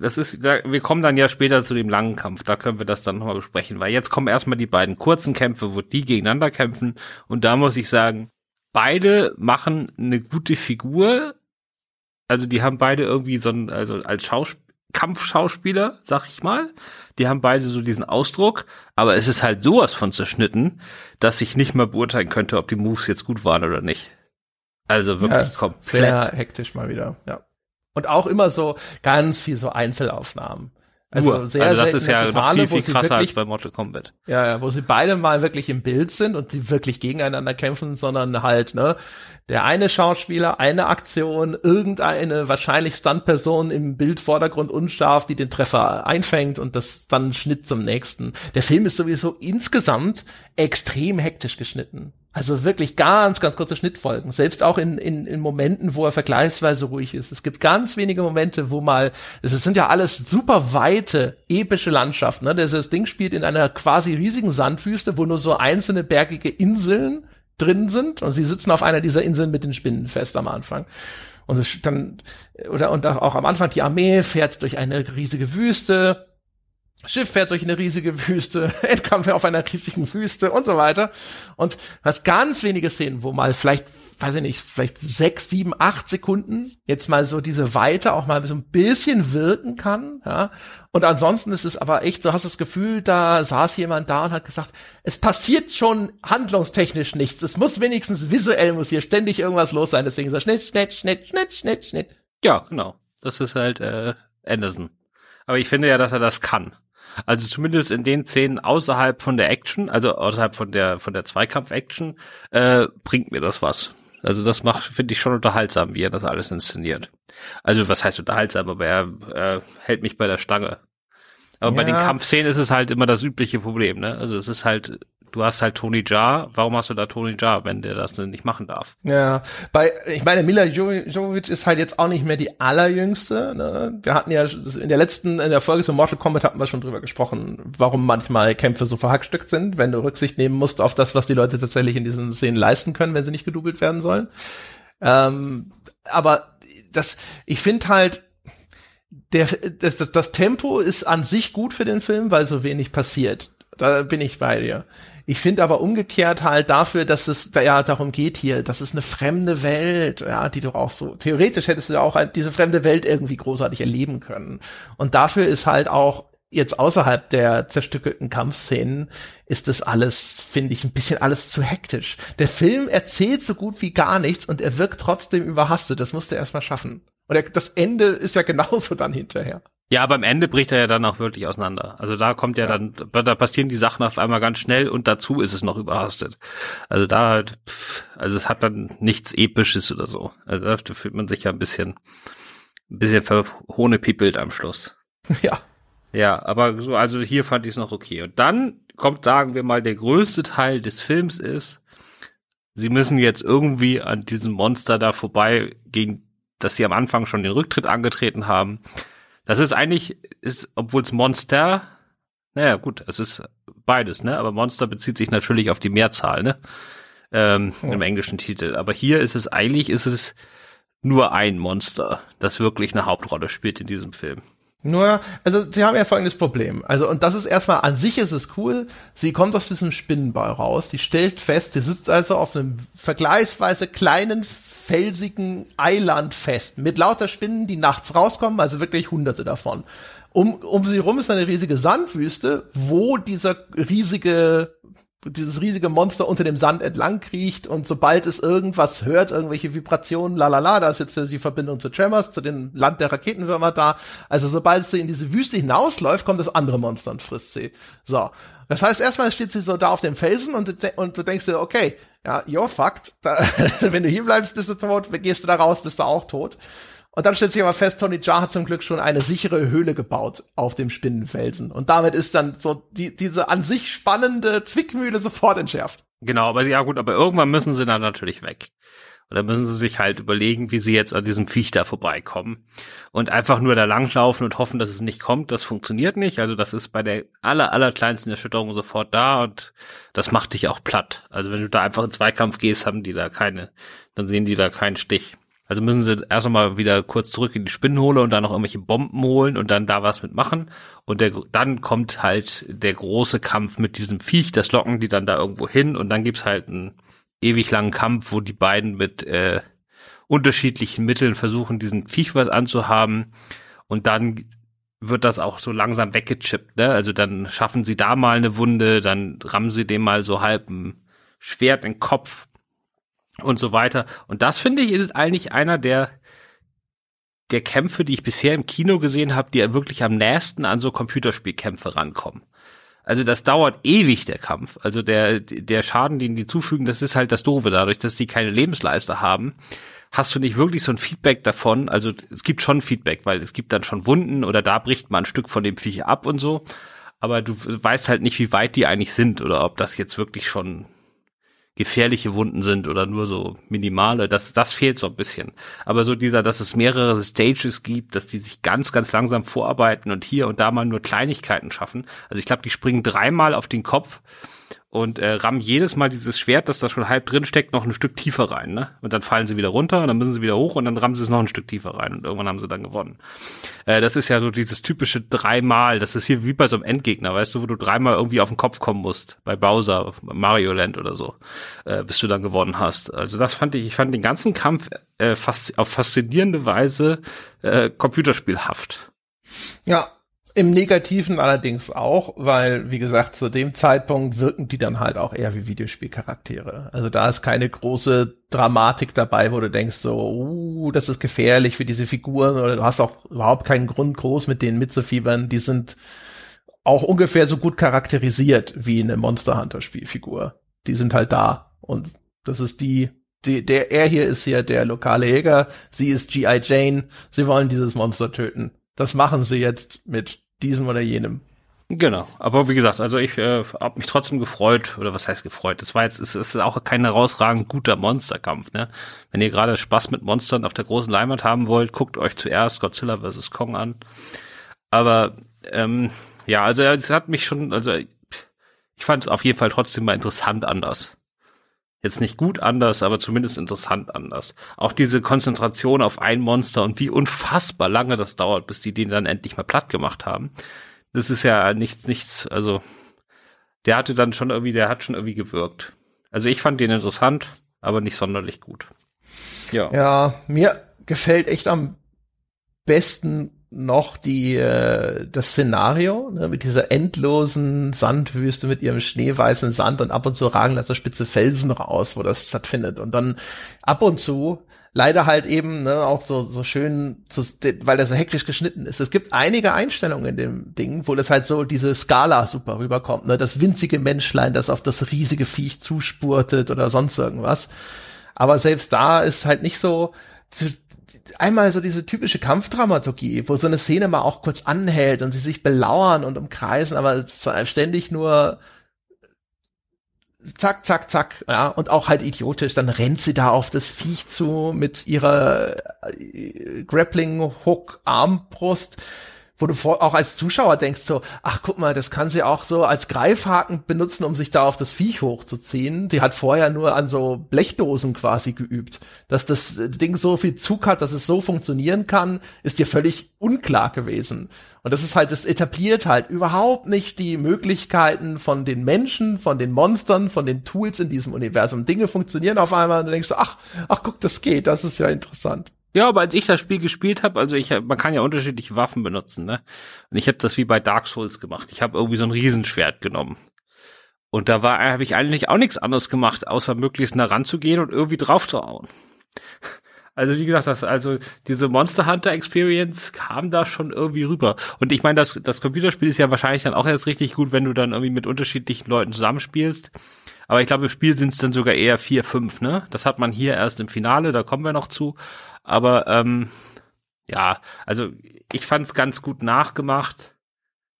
das ist, da, wir kommen dann ja später zu dem langen Kampf, da können wir das dann nochmal besprechen, weil jetzt kommen erstmal die beiden kurzen Kämpfe, wo die gegeneinander kämpfen und da muss ich sagen, beide machen eine gute Figur, also die haben beide irgendwie so ein, also als Schauspieler, Kampfschauspieler, sag ich mal. Die haben beide so diesen Ausdruck, aber es ist halt sowas von zerschnitten, dass ich nicht mal beurteilen könnte, ob die Moves jetzt gut waren oder nicht. Also wirklich ja, komplett. Sehr hektisch mal wieder, ja. Und auch immer so ganz viel so Einzelaufnahmen. Also Nur. sehr, also das ist ja totale, noch viel, viel krasser wirklich, als bei Mortal Kombat. Ja, ja, wo sie beide mal wirklich im Bild sind und sie wirklich gegeneinander kämpfen, sondern halt, ne, der eine Schauspieler, eine Aktion, irgendeine wahrscheinlich Stuntperson im Bildvordergrund unscharf, die den Treffer einfängt und das dann Schnitt zum nächsten. Der Film ist sowieso insgesamt extrem hektisch geschnitten. Also wirklich ganz, ganz kurze Schnittfolgen. Selbst auch in, in, in Momenten, wo er vergleichsweise ruhig ist. Es gibt ganz wenige Momente, wo mal, es sind ja alles super weite, epische Landschaften. Ne? Das Ding spielt in einer quasi riesigen Sandwüste, wo nur so einzelne bergige Inseln drin sind. Und sie sitzen auf einer dieser Inseln mit den Spinnen fest am Anfang. Und es dann, oder, und auch am Anfang die Armee fährt durch eine riesige Wüste Schiff fährt durch eine riesige Wüste, Endkampf auf einer riesigen Wüste und so weiter. Und hast ganz wenige Szenen, wo mal vielleicht, weiß ich nicht, vielleicht sechs, sieben, acht Sekunden jetzt mal so diese Weite auch mal so ein bisschen wirken kann, ja. Und ansonsten ist es aber echt, du hast das Gefühl, da saß jemand da und hat gesagt, es passiert schon handlungstechnisch nichts. Es muss wenigstens visuell, muss hier ständig irgendwas los sein. Deswegen so Schnitt, Schnitt, Schnitt, Schnitt, Schnitt, Schnitt. Ja, genau. Das ist halt äh, Anderson. Aber ich finde ja, dass er das kann. Also zumindest in den Szenen außerhalb von der Action, also außerhalb von der von der Zweikampf-Action, äh, bringt mir das was. Also das macht, finde ich schon unterhaltsam, wie er das alles inszeniert. Also was heißt unterhaltsam, aber er äh, hält mich bei der Stange. Aber ja. bei den Kampfszenen ist es halt immer das übliche Problem, ne? Also es ist halt du hast halt Tony Jaa, warum hast du da Tony Jaa, wenn der das nicht machen darf? Ja, bei, ich meine, Mila Jovovich ist halt jetzt auch nicht mehr die allerjüngste. Ne? Wir hatten ja in der letzten, in der Folge zu Mortal Kombat hatten wir schon drüber gesprochen, warum manchmal Kämpfe so verhackstückt sind, wenn du Rücksicht nehmen musst auf das, was die Leute tatsächlich in diesen Szenen leisten können, wenn sie nicht gedoubelt werden sollen. Ähm, aber das, ich finde halt, der, das, das Tempo ist an sich gut für den Film, weil so wenig passiert. Da bin ich bei dir. Ich finde aber umgekehrt halt dafür, dass es da ja darum geht hier, das ist eine fremde Welt, ja, die du auch so, theoretisch hättest du auch diese fremde Welt irgendwie großartig erleben können. Und dafür ist halt auch jetzt außerhalb der zerstückelten Kampfszenen ist das alles, finde ich, ein bisschen alles zu hektisch. Der Film erzählt so gut wie gar nichts und er wirkt trotzdem überhastet. Das musste er erstmal schaffen. Und er, das Ende ist ja genauso dann hinterher. Ja, aber am Ende bricht er ja dann auch wirklich auseinander. Also da kommt ja, ja, dann, da passieren die Sachen auf einmal ganz schnell und dazu ist es noch überhastet. Also da halt, also es hat dann nichts Episches oder so. Also da fühlt man sich ja ein bisschen, ein bisschen verhohnepiepelt am Schluss. Ja. Ja, aber so, also hier fand ich es noch okay. Und dann kommt, sagen wir mal, der größte Teil des Films ist, sie müssen jetzt irgendwie an diesem Monster da vorbei, gegen das sie am Anfang schon den Rücktritt angetreten haben das ist eigentlich, ist, obwohl es Monster, naja, gut, es ist beides, ne? Aber Monster bezieht sich natürlich auf die Mehrzahl, ne? Ähm, oh. Im englischen Titel. Aber hier ist es eigentlich, ist es nur ein Monster, das wirklich eine Hauptrolle spielt in diesem Film. Nur, also sie haben ja folgendes Problem. Also, und das ist erstmal, an sich ist es cool, sie kommt aus diesem Spinnenball raus, sie stellt fest, sie sitzt also auf einem vergleichsweise kleinen felsigen Eiland fest mit lauter Spinnen, die nachts rauskommen, also wirklich hunderte davon. Um, um sie rum ist eine riesige Sandwüste, wo dieser riesige dieses riesige Monster unter dem Sand entlang kriecht und sobald es irgendwas hört, irgendwelche Vibrationen, lalala, da ist jetzt die Verbindung zu Tremors, zu dem Land der Raketenwürmer da. Also sobald sie in diese Wüste hinausläuft, kommt das andere Monster und frisst sie. So. Das heißt, erstmal steht sie so da auf dem Felsen und, und du denkst dir, okay, ja, you're fucked. Da, wenn du hier bleibst, bist du tot. Gehst du da raus, bist du auch tot. Und dann stellt sich aber fest, Tony Jaa hat zum Glück schon eine sichere Höhle gebaut auf dem Spinnenfelsen. Und damit ist dann so die, diese an sich spannende Zwickmühle sofort entschärft. Genau, aber ja gut, aber irgendwann müssen sie dann natürlich weg. Dann müssen sie sich halt überlegen, wie sie jetzt an diesem Viech da vorbeikommen. Und einfach nur da langlaufen und hoffen, dass es nicht kommt, das funktioniert nicht. Also das ist bei der aller, aller kleinsten Erschütterung sofort da und das macht dich auch platt. Also wenn du da einfach in Zweikampf gehst, haben die da keine, dann sehen die da keinen Stich. Also müssen sie erst einmal wieder kurz zurück in die Spinnenhole und dann noch irgendwelche Bomben holen und dann da was mitmachen. Und der, dann kommt halt der große Kampf mit diesem Viech, das locken die dann da irgendwo hin und dann gibt's halt einen ewig langen Kampf, wo die beiden mit äh, unterschiedlichen Mitteln versuchen, diesen Viech was anzuhaben. Und dann wird das auch so langsam weggechippt. Ne? Also dann schaffen sie da mal eine Wunde, dann rammen sie dem mal so halb ein Schwert in den Kopf und so weiter. Und das finde ich ist eigentlich einer der der Kämpfe, die ich bisher im Kino gesehen habe, die wirklich am nächsten an so Computerspielkämpfe rankommen. Also das dauert ewig, der Kampf. Also der, der Schaden, den die zufügen, das ist halt das Doofe. Dadurch, dass die keine Lebensleiste haben, hast du nicht wirklich so ein Feedback davon. Also es gibt schon Feedback, weil es gibt dann schon Wunden oder da bricht man ein Stück von dem Viech ab und so. Aber du weißt halt nicht, wie weit die eigentlich sind oder ob das jetzt wirklich schon gefährliche Wunden sind oder nur so minimale, das, das fehlt so ein bisschen. Aber so dieser, dass es mehrere Stages gibt, dass die sich ganz, ganz langsam vorarbeiten und hier und da mal nur Kleinigkeiten schaffen. Also ich glaube, die springen dreimal auf den Kopf und äh, rammen jedes Mal dieses Schwert, das da schon halb drin steckt, noch ein Stück tiefer rein. Ne? Und dann fallen sie wieder runter und dann müssen sie wieder hoch und dann rammen sie es noch ein Stück tiefer rein und irgendwann haben sie dann gewonnen. Äh, das ist ja so dieses typische dreimal, das ist hier wie bei so einem Endgegner, weißt du, wo du dreimal irgendwie auf den Kopf kommen musst, bei Bowser, Mario Land oder so, äh, bis du dann gewonnen hast. Also das fand ich, ich fand den ganzen Kampf äh, fast auf faszinierende Weise äh, computerspielhaft. Ja, im Negativen allerdings auch, weil, wie gesagt, zu dem Zeitpunkt wirken die dann halt auch eher wie Videospielcharaktere. Also da ist keine große Dramatik dabei, wo du denkst so, uh, das ist gefährlich für diese Figuren oder du hast auch überhaupt keinen Grund, groß mit denen mitzufiebern. Die sind auch ungefähr so gut charakterisiert wie eine Monster Hunter Spielfigur. Die sind halt da und das ist die, die, der, er hier ist hier der lokale Jäger, sie ist G.I. Jane, sie wollen dieses Monster töten. Das machen sie jetzt mit diesem oder jenem. Genau, aber wie gesagt, also ich äh, habe mich trotzdem gefreut, oder was heißt gefreut? Das war jetzt, es ist auch kein herausragend guter Monsterkampf, ne? Wenn ihr gerade Spaß mit Monstern auf der großen Leinwand haben wollt, guckt euch zuerst Godzilla vs. Kong an. Aber ähm, ja, also es hat mich schon, also ich fand es auf jeden Fall trotzdem mal interessant anders. Jetzt nicht gut anders, aber zumindest interessant anders. Auch diese Konzentration auf ein Monster und wie unfassbar lange das dauert, bis die den dann endlich mal platt gemacht haben. Das ist ja nichts, nichts, also der hatte dann schon irgendwie, der hat schon irgendwie gewirkt. Also ich fand den interessant, aber nicht sonderlich gut. Ja. Ja, mir gefällt echt am besten noch die äh, das Szenario ne, mit dieser endlosen Sandwüste mit ihrem schneeweißen Sand und ab und zu ragen da so spitze Felsen raus, wo das stattfindet und dann ab und zu leider halt eben ne, auch so so schön, zu, weil das so hektisch geschnitten ist. Es gibt einige Einstellungen in dem Ding, wo das halt so diese Skala super rüberkommt, ne, das winzige Menschlein, das auf das riesige Viech zuspurtet oder sonst irgendwas. Aber selbst da ist halt nicht so einmal so diese typische Kampfdramaturgie, wo so eine Szene mal auch kurz anhält und sie sich belauern und umkreisen, aber ständig nur zack, zack, zack, ja, und auch halt idiotisch, dann rennt sie da auf das Viech zu mit ihrer äh, Grappling Hook Armbrust wo du vor, auch als Zuschauer denkst so, ach guck mal, das kann sie auch so als Greifhaken benutzen, um sich da auf das Viech hochzuziehen. Die hat vorher nur an so Blechdosen quasi geübt. Dass das Ding so viel Zug hat, dass es so funktionieren kann, ist dir völlig unklar gewesen. Und das ist halt, das etabliert halt überhaupt nicht die Möglichkeiten von den Menschen, von den Monstern, von den Tools in diesem Universum. Dinge funktionieren auf einmal und du denkst so, ach, ach guck, das geht, das ist ja interessant. Ja, aber als ich das Spiel gespielt habe, also ich, man kann ja unterschiedliche Waffen benutzen, ne? Und ich habe das wie bei Dark Souls gemacht. Ich habe irgendwie so ein Riesenschwert genommen. Und da war, habe ich eigentlich auch nichts anderes gemacht, außer möglichst nah ranzugehen und irgendwie drauf zu hauen. Also wie gesagt, das, also diese Monster Hunter Experience kam da schon irgendwie rüber. Und ich meine, das, das Computerspiel ist ja wahrscheinlich dann auch erst richtig gut, wenn du dann irgendwie mit unterschiedlichen Leuten zusammenspielst. Aber ich glaube, im Spiel sind es dann sogar eher vier, fünf, ne? Das hat man hier erst im Finale, da kommen wir noch zu. Aber ähm, ja, also ich fand es ganz gut nachgemacht.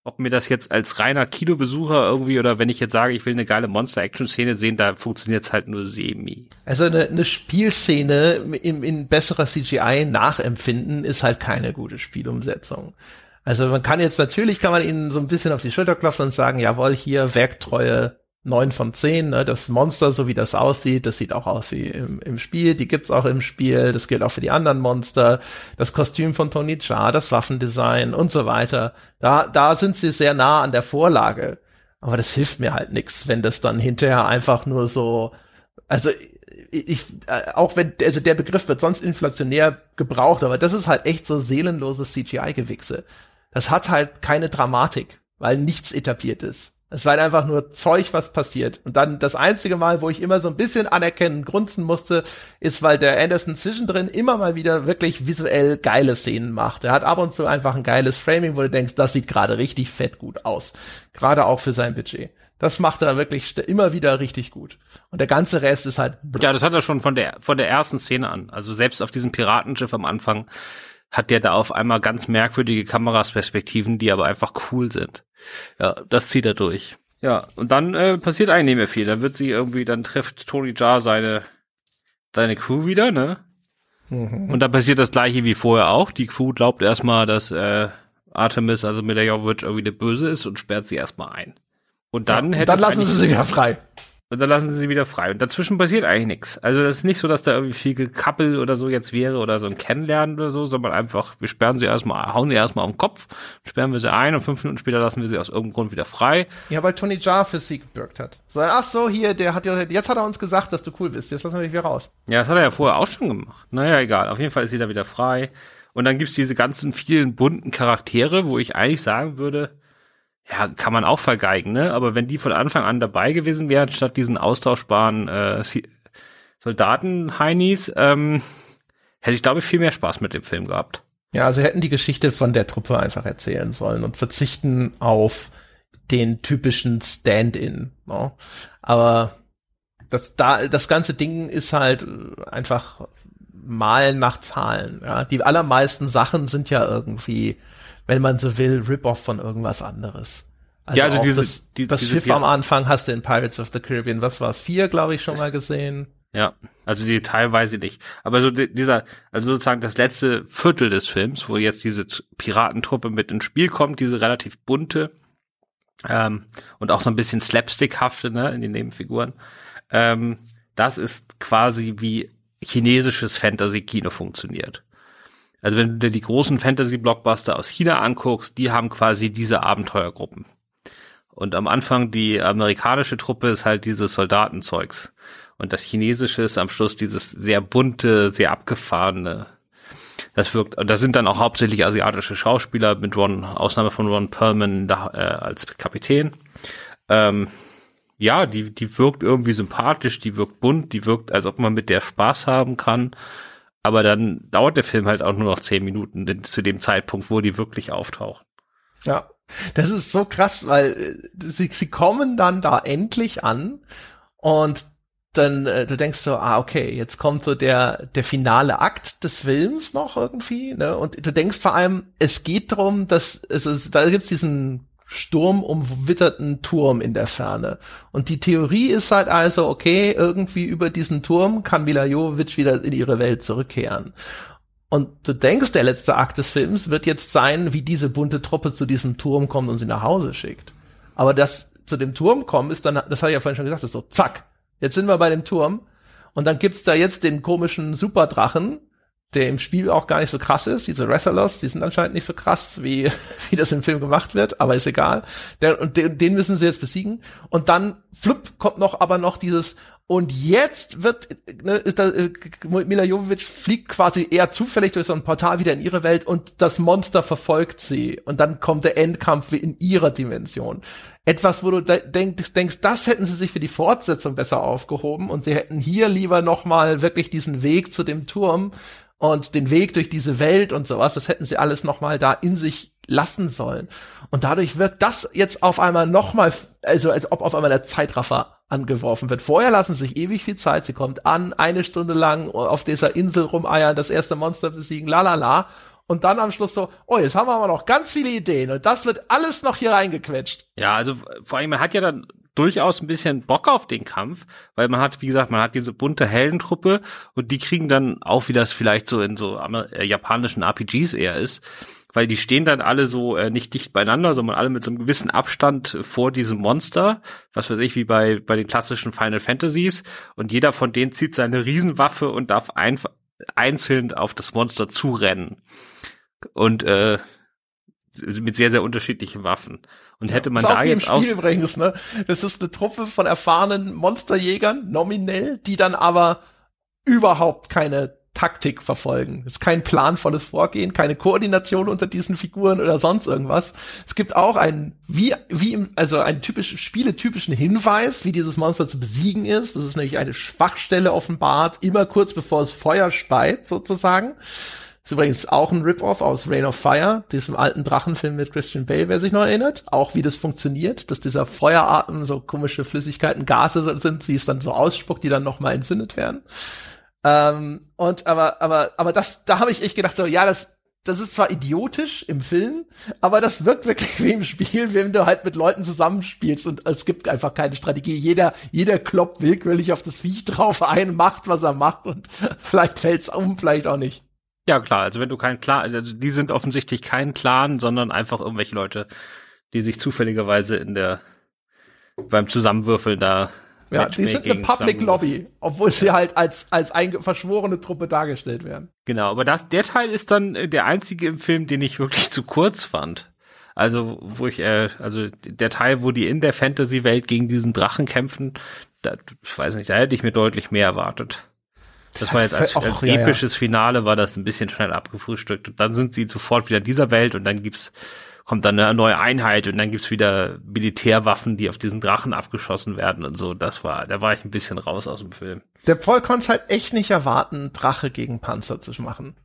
Ob mir das jetzt als reiner Kinobesucher irgendwie oder wenn ich jetzt sage, ich will eine geile Monster-Action-Szene sehen, da funktioniert es halt nur semi. Also eine, eine Spielszene in, in besserer CGI nachempfinden ist halt keine gute Spielumsetzung. Also man kann jetzt natürlich, kann man ihnen so ein bisschen auf die Schulter klopfen und sagen, jawohl, hier Werktreue neun von zehn. Ne? Das Monster, so wie das aussieht, das sieht auch aus wie im, im Spiel. Die gibt's auch im Spiel. Das gilt auch für die anderen Monster. Das Kostüm von Tony Jaa, das Waffendesign und so weiter. Da, da sind sie sehr nah an der Vorlage. Aber das hilft mir halt nix, wenn das dann hinterher einfach nur so, also ich, äh, auch wenn, also der Begriff wird sonst inflationär gebraucht, aber das ist halt echt so seelenloses CGI-Gewichse. Das hat halt keine Dramatik, weil nichts etabliert ist Es sei einfach nur Zeug, was passiert. Und dann das einzige Mal, wo ich immer so ein bisschen anerkennen, grunzen musste, ist, weil der Anderson zwischendrin immer mal wieder wirklich visuell geile Szenen macht. Er hat ab und zu einfach ein geiles Framing, wo du denkst, das sieht gerade richtig fett gut aus. Gerade auch für sein Budget. Das macht er wirklich immer wieder richtig gut. Und der ganze Rest ist halt. Ja, das hat er schon von der, von der ersten Szene an. Also selbst auf diesem Piratenschiff am Anfang hat der da auf einmal ganz merkwürdige Kamerasperspektiven, die aber einfach cool sind. Ja, das zieht er durch. Ja, und dann äh, passiert eigentlich nicht mehr viel. Dann wird sie irgendwie, dann trifft Tony Jaa seine, seine Crew wieder, ne? Mhm. Und dann passiert das gleiche wie vorher auch. Die Crew glaubt erstmal, dass äh, Artemis, also Milajovic, irgendwie der Böse ist und sperrt sie erstmal ein. Und dann ja, und hätte dann lassen sie sie wieder frei. Und dann lassen sie sie wieder frei. Und dazwischen passiert eigentlich nichts. Also das ist nicht so, dass da irgendwie viel gekappelt oder so jetzt wäre oder so ein Kennenlernen oder so, sondern einfach, wir sperren sie erstmal, hauen sie erstmal auf den Kopf, sperren wir sie ein und fünf Minuten später lassen wir sie aus irgendeinem Grund wieder frei. Ja, weil Tony Jaa für sie gebürgt hat. So, ach so, hier, der hat ja, jetzt hat er uns gesagt, dass du cool bist. Jetzt lassen wir dich wieder raus. Ja, das hat er ja vorher auch schon gemacht. Naja, egal. Auf jeden Fall ist sie da wieder frei. Und dann gibt's diese ganzen vielen bunten Charaktere, wo ich eigentlich sagen würde, ja, kann man auch vergeigen, ne? Aber wenn die von Anfang an dabei gewesen wären, statt diesen austauschbaren äh, Soldaten-Heinis, ähm, hätte ich, glaube ich, viel mehr Spaß mit dem Film gehabt. Ja, also hätten die Geschichte von der Truppe einfach erzählen sollen und verzichten auf den typischen Stand-in. Ne? Aber das, da, das ganze Ding ist halt einfach Malen nach Zahlen. Ja? Die allermeisten Sachen sind ja irgendwie wenn man so will, Rip-Off von irgendwas anderes. Also, ja, also diese, das, die, das diese Schiff am Anfang hast du in Pirates of the Caribbean, was war es, vier, glaube ich, schon mal gesehen. Ja, also die teilweise nicht. Aber so dieser, also sozusagen das letzte Viertel des Films, wo jetzt diese Piratentruppe mit ins Spiel kommt, diese relativ bunte ähm, und auch so ein bisschen slapstickhafte, ne, in den Nebenfiguren. Ähm, das ist quasi wie chinesisches Fantasy-Kino funktioniert. Also wenn du dir die großen Fantasy-Blockbuster aus China anguckst, die haben quasi diese Abenteuergruppen. Und am Anfang die amerikanische Truppe ist halt dieses Soldatenzeugs. Und das chinesische ist am Schluss dieses sehr bunte, sehr abgefahrene. Das wirkt, und da sind dann auch hauptsächlich asiatische Schauspieler mit Ron, Ausnahme von Ron Perlman da, äh, als Kapitän. Ähm, ja, die, die wirkt irgendwie sympathisch, die wirkt bunt, die wirkt, als ob man mit der Spaß haben kann aber dann dauert der Film halt auch nur noch zehn Minuten denn zu dem Zeitpunkt, wo die wirklich auftauchen. Ja, das ist so krass, weil äh, sie, sie kommen dann da endlich an und dann äh, du denkst so, ah okay, jetzt kommt so der der finale Akt des Films noch irgendwie, ne? Und du denkst vor allem, es geht darum, dass es ist, da gibt's diesen sturmumwitterten Turm in der Ferne. Und die Theorie ist halt also, okay, irgendwie über diesen Turm kann Mila Jovovich wieder in ihre Welt zurückkehren. Und du denkst, der letzte Akt des Films wird jetzt sein, wie diese bunte Truppe zu diesem Turm kommt und sie nach Hause schickt. Aber das zu dem Turm kommen ist dann, das habe ich ja vorhin schon gesagt, ist so, zack, jetzt sind wir bei dem Turm. Und dann gibt's da jetzt den komischen Superdrachen, der im Spiel auch gar nicht so krass ist. Diese Wrestlers, die sind anscheinend nicht so krass, wie, wie das im Film gemacht wird, aber ist egal. Der, und den, den müssen sie jetzt besiegen. Und dann, flupp, kommt noch aber noch dieses, und jetzt wird, ne, ist da, äh, Mila Jovovich fliegt quasi eher zufällig durch so ein Portal wieder in ihre Welt und das Monster verfolgt sie. Und dann kommt der Endkampf in ihrer Dimension. Etwas, wo du denkst, denkst, das hätten sie sich für die Fortsetzung besser aufgehoben und sie hätten hier lieber noch mal wirklich diesen Weg zu dem Turm und den Weg durch diese Welt und sowas, das hätten sie alles nochmal da in sich lassen sollen. Und dadurch wirkt das jetzt auf einmal nochmal, also als ob auf einmal der Zeitraffer angeworfen wird. Vorher lassen sie sich ewig viel Zeit. Sie kommt an, eine Stunde lang auf dieser Insel rumeiern, das erste Monster besiegen, la la la. Und dann am Schluss so, oh, jetzt haben wir aber noch ganz viele Ideen und das wird alles noch hier reingequetscht. Ja, also vor allem, man hat ja dann durchaus ein bisschen Bock auf den Kampf, weil man hat, wie gesagt, man hat diese bunte Heldentruppe und die kriegen dann auch, wie das vielleicht so in so äh, japanischen RPGs eher ist, weil die stehen dann alle so äh, nicht dicht beieinander, sondern alle mit so einem gewissen Abstand vor diesem Monster, was weiß ich, wie bei, bei den klassischen Final Fantasies und jeder von denen zieht seine Riesenwaffe und darf einfach einzeln auf das Monster zurennen. Und äh, mit sehr, sehr unterschiedlichen Waffen. Und hätte man da jetzt auch. Übrigens, ne? Das ist eine Truppe von erfahrenen Monsterjägern, nominell, die dann aber überhaupt keine Taktik verfolgen. Es ist kein planvolles Vorgehen, keine Koordination unter diesen Figuren oder sonst irgendwas. Es gibt auch einen, wie, wie im, also einen typisch, spieletypischen Hinweis, wie dieses Monster zu besiegen ist. Das ist nämlich eine Schwachstelle offenbart, immer kurz bevor es Feuer speit, sozusagen. Ist übrigens auch ein Rip-Off aus Rain of Fire, diesem alten Drachenfilm mit Christian Bale, wer sich noch erinnert. Auch wie das funktioniert, dass dieser Feueratem so komische Flüssigkeiten, Gase sind, die es dann so ausspuckt, die dann nochmal entzündet werden. Ähm, und aber, aber, aber das, da habe ich echt gedacht, so, ja, das, das ist zwar idiotisch im Film, aber das wirkt wirklich wie im Spiel, wenn du halt mit Leuten zusammenspielst und es gibt einfach keine Strategie. Jeder, jeder kloppt willkürlich auf das Viech drauf ein, macht, was er macht und vielleicht fällt's um, vielleicht auch nicht. Ja, klar, also wenn du kein Clan, also die sind offensichtlich kein Clan, sondern einfach irgendwelche Leute, die sich zufälligerweise in der, beim Zusammenwürfeln da ja, die sind eine Public Lobby, obwohl sie halt als, als eine verschworene Truppe dargestellt werden. Genau, aber das, der Teil ist dann äh, der einzige im Film, den ich wirklich zu kurz fand. Also, wo ich, äh, also der Teil, wo die in der Fantasy-Welt gegen diesen Drachen kämpfen, da, ich weiß nicht, da hätte ich mir deutlich mehr erwartet. Das war jetzt als, als episches ja. Finale war das ein bisschen schnell abgefrühstückt. Und dann sind sie sofort wieder in dieser Welt und dann gibt's kommt dann eine neue Einheit und dann gibt's wieder Militärwaffen, die auf diesen Drachen abgeschossen werden und so. Das war, da war ich ein bisschen raus aus dem Film. Der Paul konnte halt echt nicht erwarten, Drache gegen Panzer zu machen.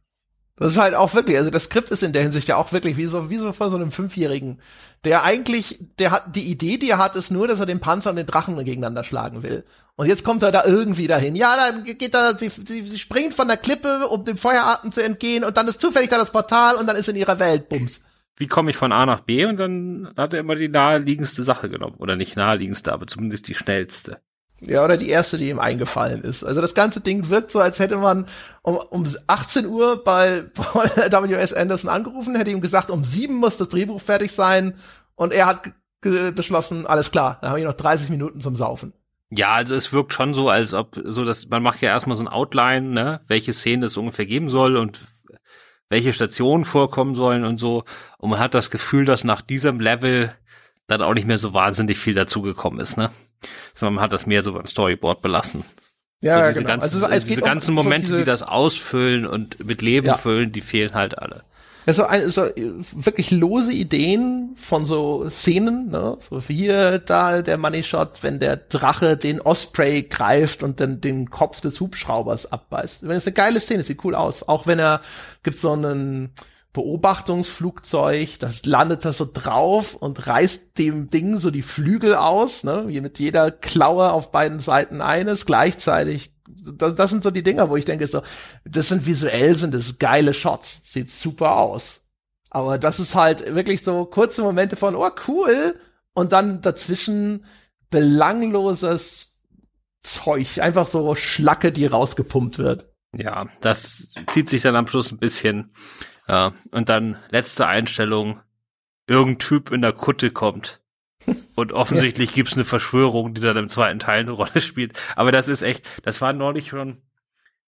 Das ist halt auch wirklich, also das Skript ist in der Hinsicht ja auch wirklich wie so, wie so von so einem Fünfjährigen, der eigentlich, der hat, die Idee, die er hat, ist nur, dass er den Panzer und den Drachen gegeneinander schlagen will. Und jetzt kommt er da irgendwie dahin. Ja, dann geht er, sie, sie, springt von der Klippe, um dem Feueratem zu entgehen und dann ist zufällig da das Portal und dann ist in ihrer Welt, bums wie komme ich von A nach B und dann hat er immer die naheliegendste Sache genommen. Oder nicht naheliegendste, aber zumindest die schnellste. Ja, oder die erste, die ihm eingefallen ist. Also das ganze Ding wirkt so, als hätte man um, um 18 Uhr bei W.S. Anderson angerufen, hätte ihm gesagt, um 7 muss das Drehbuch fertig sein und er hat beschlossen, alles klar, dann habe ich noch 30 Minuten zum Saufen. Ja, also es wirkt schon so, als ob so, dass man macht ja erstmal so ein Outline, ne, welche Szene es ungefähr geben soll und welche Stationen vorkommen sollen und so. Und man hat das Gefühl, dass nach diesem Level dann auch nicht mehr so wahnsinnig viel dazugekommen ist, ne? Sondern man hat das mehr so beim Storyboard belassen. Ja, so diese genau. Ganzen, also diese ganzen Momente, so diese, die das ausfüllen und mit Leben ja. füllen, die fehlen halt alle. Also, also wirklich lose Ideen von so Szenen, ne? So wie hier da der Money Shot, wenn der Drache den Osprey greift und dann den Kopf des Hubschraubers abbeißt. Wenn es eine geile Szene, sieht cool aus. Auch wenn er gibt so einen Beobachtungsflugzeug, da landet er so drauf und reißt dem Ding so die Flügel aus, ne? Mit jeder Klaue auf beiden Seiten eines gleichzeitig das, das sind so die Dinger, wo ich denke so, das sind visuell sind das geile Shots, sieht super aus. Aber das ist halt wirklich so kurze Momente von, oh cool, und dann dazwischen belangloses Zeug, einfach so Schlacke, die rausgepumpt wird. Ja, das zieht sich dann am Schluss ein bisschen. Ja, und dann letzte Einstellung, irgendein Typ in der Kutte kommt und offensichtlich gibt's eine Verschwörung, die dann im zweiten Teil eine Rolle spielt. Aber das ist echt, das war neulich schon.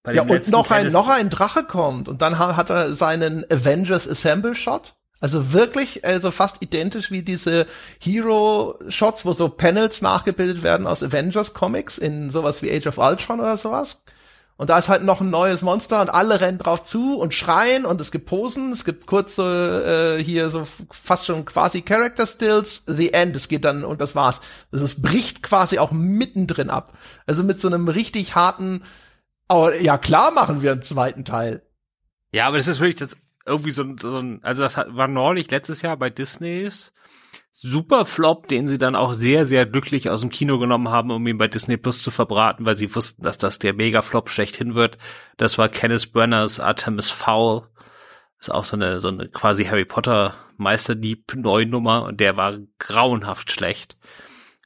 Bei ja, und noch ein, noch ein Drache kommt und dann hat er seinen Avengers Assemble Shot. Also wirklich, also fast identisch wie diese Hero-Shots, wo so Panels nachgebildet werden aus Avengers Comics in sowas wie Age of Ultron oder sowas. Und da ist halt noch ein neues Monster und alle rennen drauf zu und schreien und es gibt Posen, es gibt kurze äh, hier so fast schon quasi Character Stills, The End, es geht dann und das war's. Also es bricht quasi auch mittendrin ab. Also mit so einem richtig harten, oh, ja klar machen wir einen zweiten Teil. Ja, aber das ist wirklich das irgendwie so, so ein, also das war neulich letztes Jahr bei Disneys super Flop, den sie dann auch sehr, sehr glücklich aus dem Kino genommen haben, um ihn bei Disney Plus zu verbraten, weil sie wussten, dass das der Mega-Flop schlechthin wird. Das war Kenneth Brenners Artemis Fowl. ist auch so eine, so eine quasi Harry Potter Meisterdieb Neunummer und der war grauenhaft schlecht.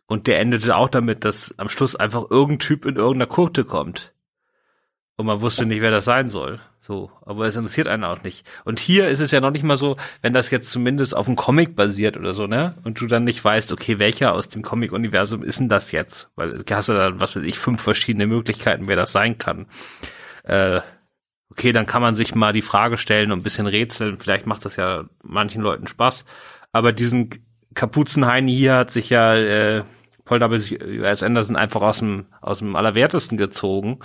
Und der endete auch damit, dass am Schluss einfach irgendein Typ in irgendeiner Kurte kommt. Und man wusste nicht, wer das sein soll. So, aber es interessiert einen auch nicht. Und hier ist es ja noch nicht mal so, wenn das jetzt zumindest auf einem Comic basiert oder so, ne? Und du dann nicht weißt, okay, welcher aus dem Comic-Universum ist denn das jetzt? Weil hast du dann, was weiß ich, fünf verschiedene Möglichkeiten, wer das sein kann. Äh, okay, dann kann man sich mal die Frage stellen und ein bisschen rätseln. Vielleicht macht das ja manchen Leuten Spaß. Aber diesen Kapuzenheini hier hat sich ja äh, Paul W.S. Anderson einfach aus dem, aus dem Allerwertesten gezogen,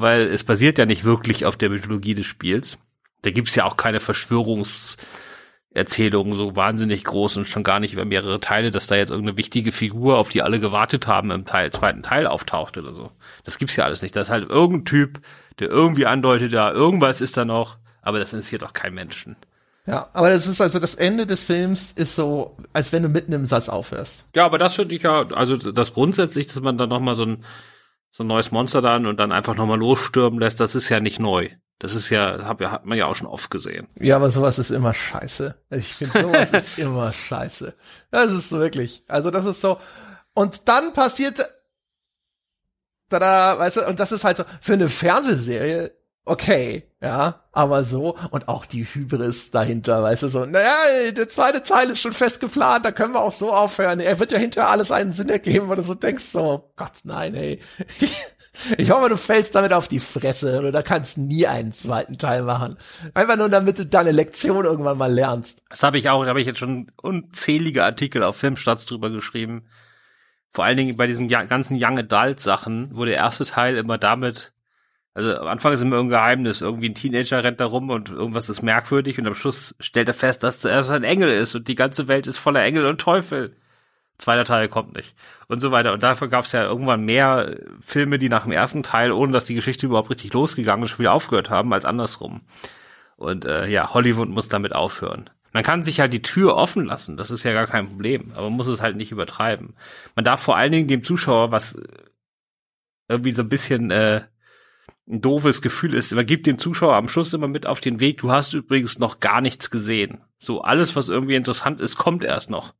weil es basiert ja nicht wirklich auf der Mythologie des Spiels. Da gibt's ja auch keine Verschwörungserzählungen so wahnsinnig groß und schon gar nicht über mehrere Teile, dass da jetzt irgendeine wichtige Figur, auf die alle gewartet haben, im Teil, zweiten Teil auftaucht oder so. Das gibt's ja alles nicht. Das ist halt irgendein Typ, der irgendwie andeutet, ja, irgendwas ist da noch, aber das interessiert doch kein Menschen. Ja, aber das ist also das Ende des Films ist so, als wenn du mitten im Satz aufhörst. Ja, aber das finde ich ja, also das grundsätzlich, dass man dann noch mal so ein so ein neues Monster dann und dann einfach noch mal losstürmen lässt, das ist ja nicht neu. Das ist ja, hab ja, hat man ja auch schon oft gesehen. Ja, aber sowas ist immer scheiße. Ich finde, sowas ist immer scheiße. Das ist so wirklich. Also das ist so. Und dann passiert, tada, weißt du, und das ist halt so, für eine Fernsehserie okay, ja, aber so und auch die Hybris dahinter, weißt du, so, naja, der zweite Teil ist schon fest geplant, da können wir auch so aufhören. Er wird ja hinterher alles einen Sinn ergeben, weil du so denkst, so, oh Gott, nein, ey. Ich hoffe, du fällst damit auf die Fresse oder kannst nie einen zweiten Teil machen. Einfach nur, damit du deine Lektion irgendwann mal lernst. Das habe ich auch, da habe ich jetzt schon unzählige Artikel auf Filmstarts drüber geschrieben. Vor allen Dingen bei diesen ganzen Young Adult Sachen, wo der erste Teil immer damit also am Anfang ist immer ein Geheimnis. Irgendwie ein Teenager rennt da rum und irgendwas ist merkwürdig und am Schluss stellt er fest, dass er ein Engel ist und die ganze Welt ist voller Engel und Teufel. Zweiter Teil kommt nicht. Und so weiter. Und dafür gab es ja irgendwann mehr Filme, die nach dem ersten Teil, ohne dass die Geschichte überhaupt richtig losgegangen ist, schon wieder aufgehört haben, als andersrum. Und äh, ja, Hollywood muss damit aufhören. Man kann sich halt die Tür offen lassen, das ist ja gar kein Problem, aber man muss es halt nicht übertreiben. Man darf vor allen Dingen dem Zuschauer was irgendwie so ein bisschen äh, ein doofes Gefühl ist. Man gibt dem Zuschauer am Schluss immer mit auf den Weg, du hast übrigens noch gar nichts gesehen. So alles, was irgendwie interessant ist, kommt erst noch.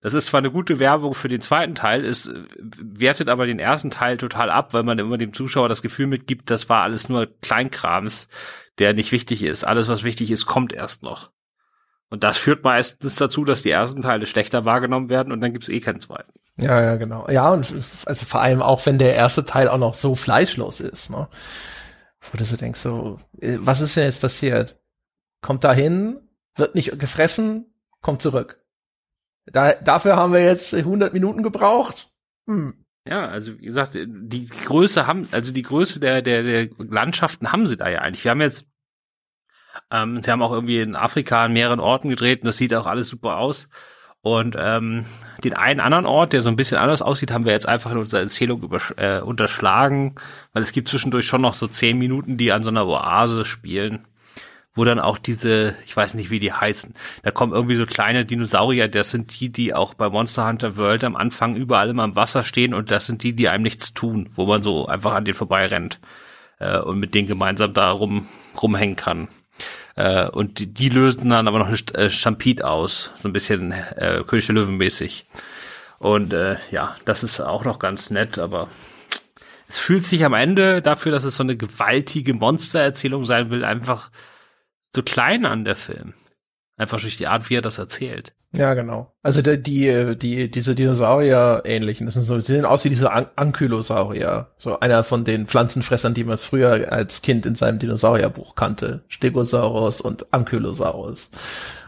Das ist zwar eine gute Werbung für den zweiten Teil, es wertet aber den ersten Teil total ab, weil man immer dem Zuschauer das Gefühl mitgibt, das war alles nur Kleinkrams, der nicht wichtig ist. Alles, was wichtig ist, kommt erst noch. Und das führt meistens dazu, dass die ersten Teile schlechter wahrgenommen werden und dann gibt's eh keinen zweiten. Ja, ja, genau. Ja, und also vor allem auch, wenn der erste Teil auch noch so fleischlos ist, ne? Wo du so denkst, so, äh, was ist denn jetzt passiert? Kommt da hin, wird nicht gefressen, kommt zurück. Da, dafür haben wir jetzt 100 Minuten gebraucht. Hm. Ja, also wie gesagt, die Größe haben, also die Größe der, der, der Landschaften haben sie da ja eigentlich. Wir haben jetzt, ähm, sie haben auch irgendwie in Afrika an mehreren Orten gedreht und das sieht auch alles super aus. Und ähm, den einen anderen Ort, der so ein bisschen anders aussieht, haben wir jetzt einfach in unserer Erzählung äh, unterschlagen, weil es gibt zwischendurch schon noch so zehn Minuten, die an so einer Oase spielen, wo dann auch diese, ich weiß nicht, wie die heißen, da kommen irgendwie so kleine Dinosaurier, das sind die, die auch bei Monster Hunter World am Anfang überall immer im Wasser stehen und das sind die, die einem nichts tun, wo man so einfach an denen vorbei rennt äh, und mit denen gemeinsam da rum, rumhängen kann. Äh, und die, die lösen dann aber noch ein äh, Stampede aus, so ein bisschen äh, König der Löwen mäßig. Und äh, ja, das ist auch noch ganz nett, aber es fühlt sich am Ende dafür, dass es so eine gewaltige Monstererzählung sein will, einfach so klein an der Film. Einfach durch die Art, wie er das erzählt. Ja, genau. Also die, die, die diese Dinosaurier-ähnlichen, das sind so, die sehen aus wie diese An Ankylosaurier. So einer von den Pflanzenfressern, die man früher als Kind in seinem Dinosaurierbuch kannte. Stegosaurus und Ankylosaurus.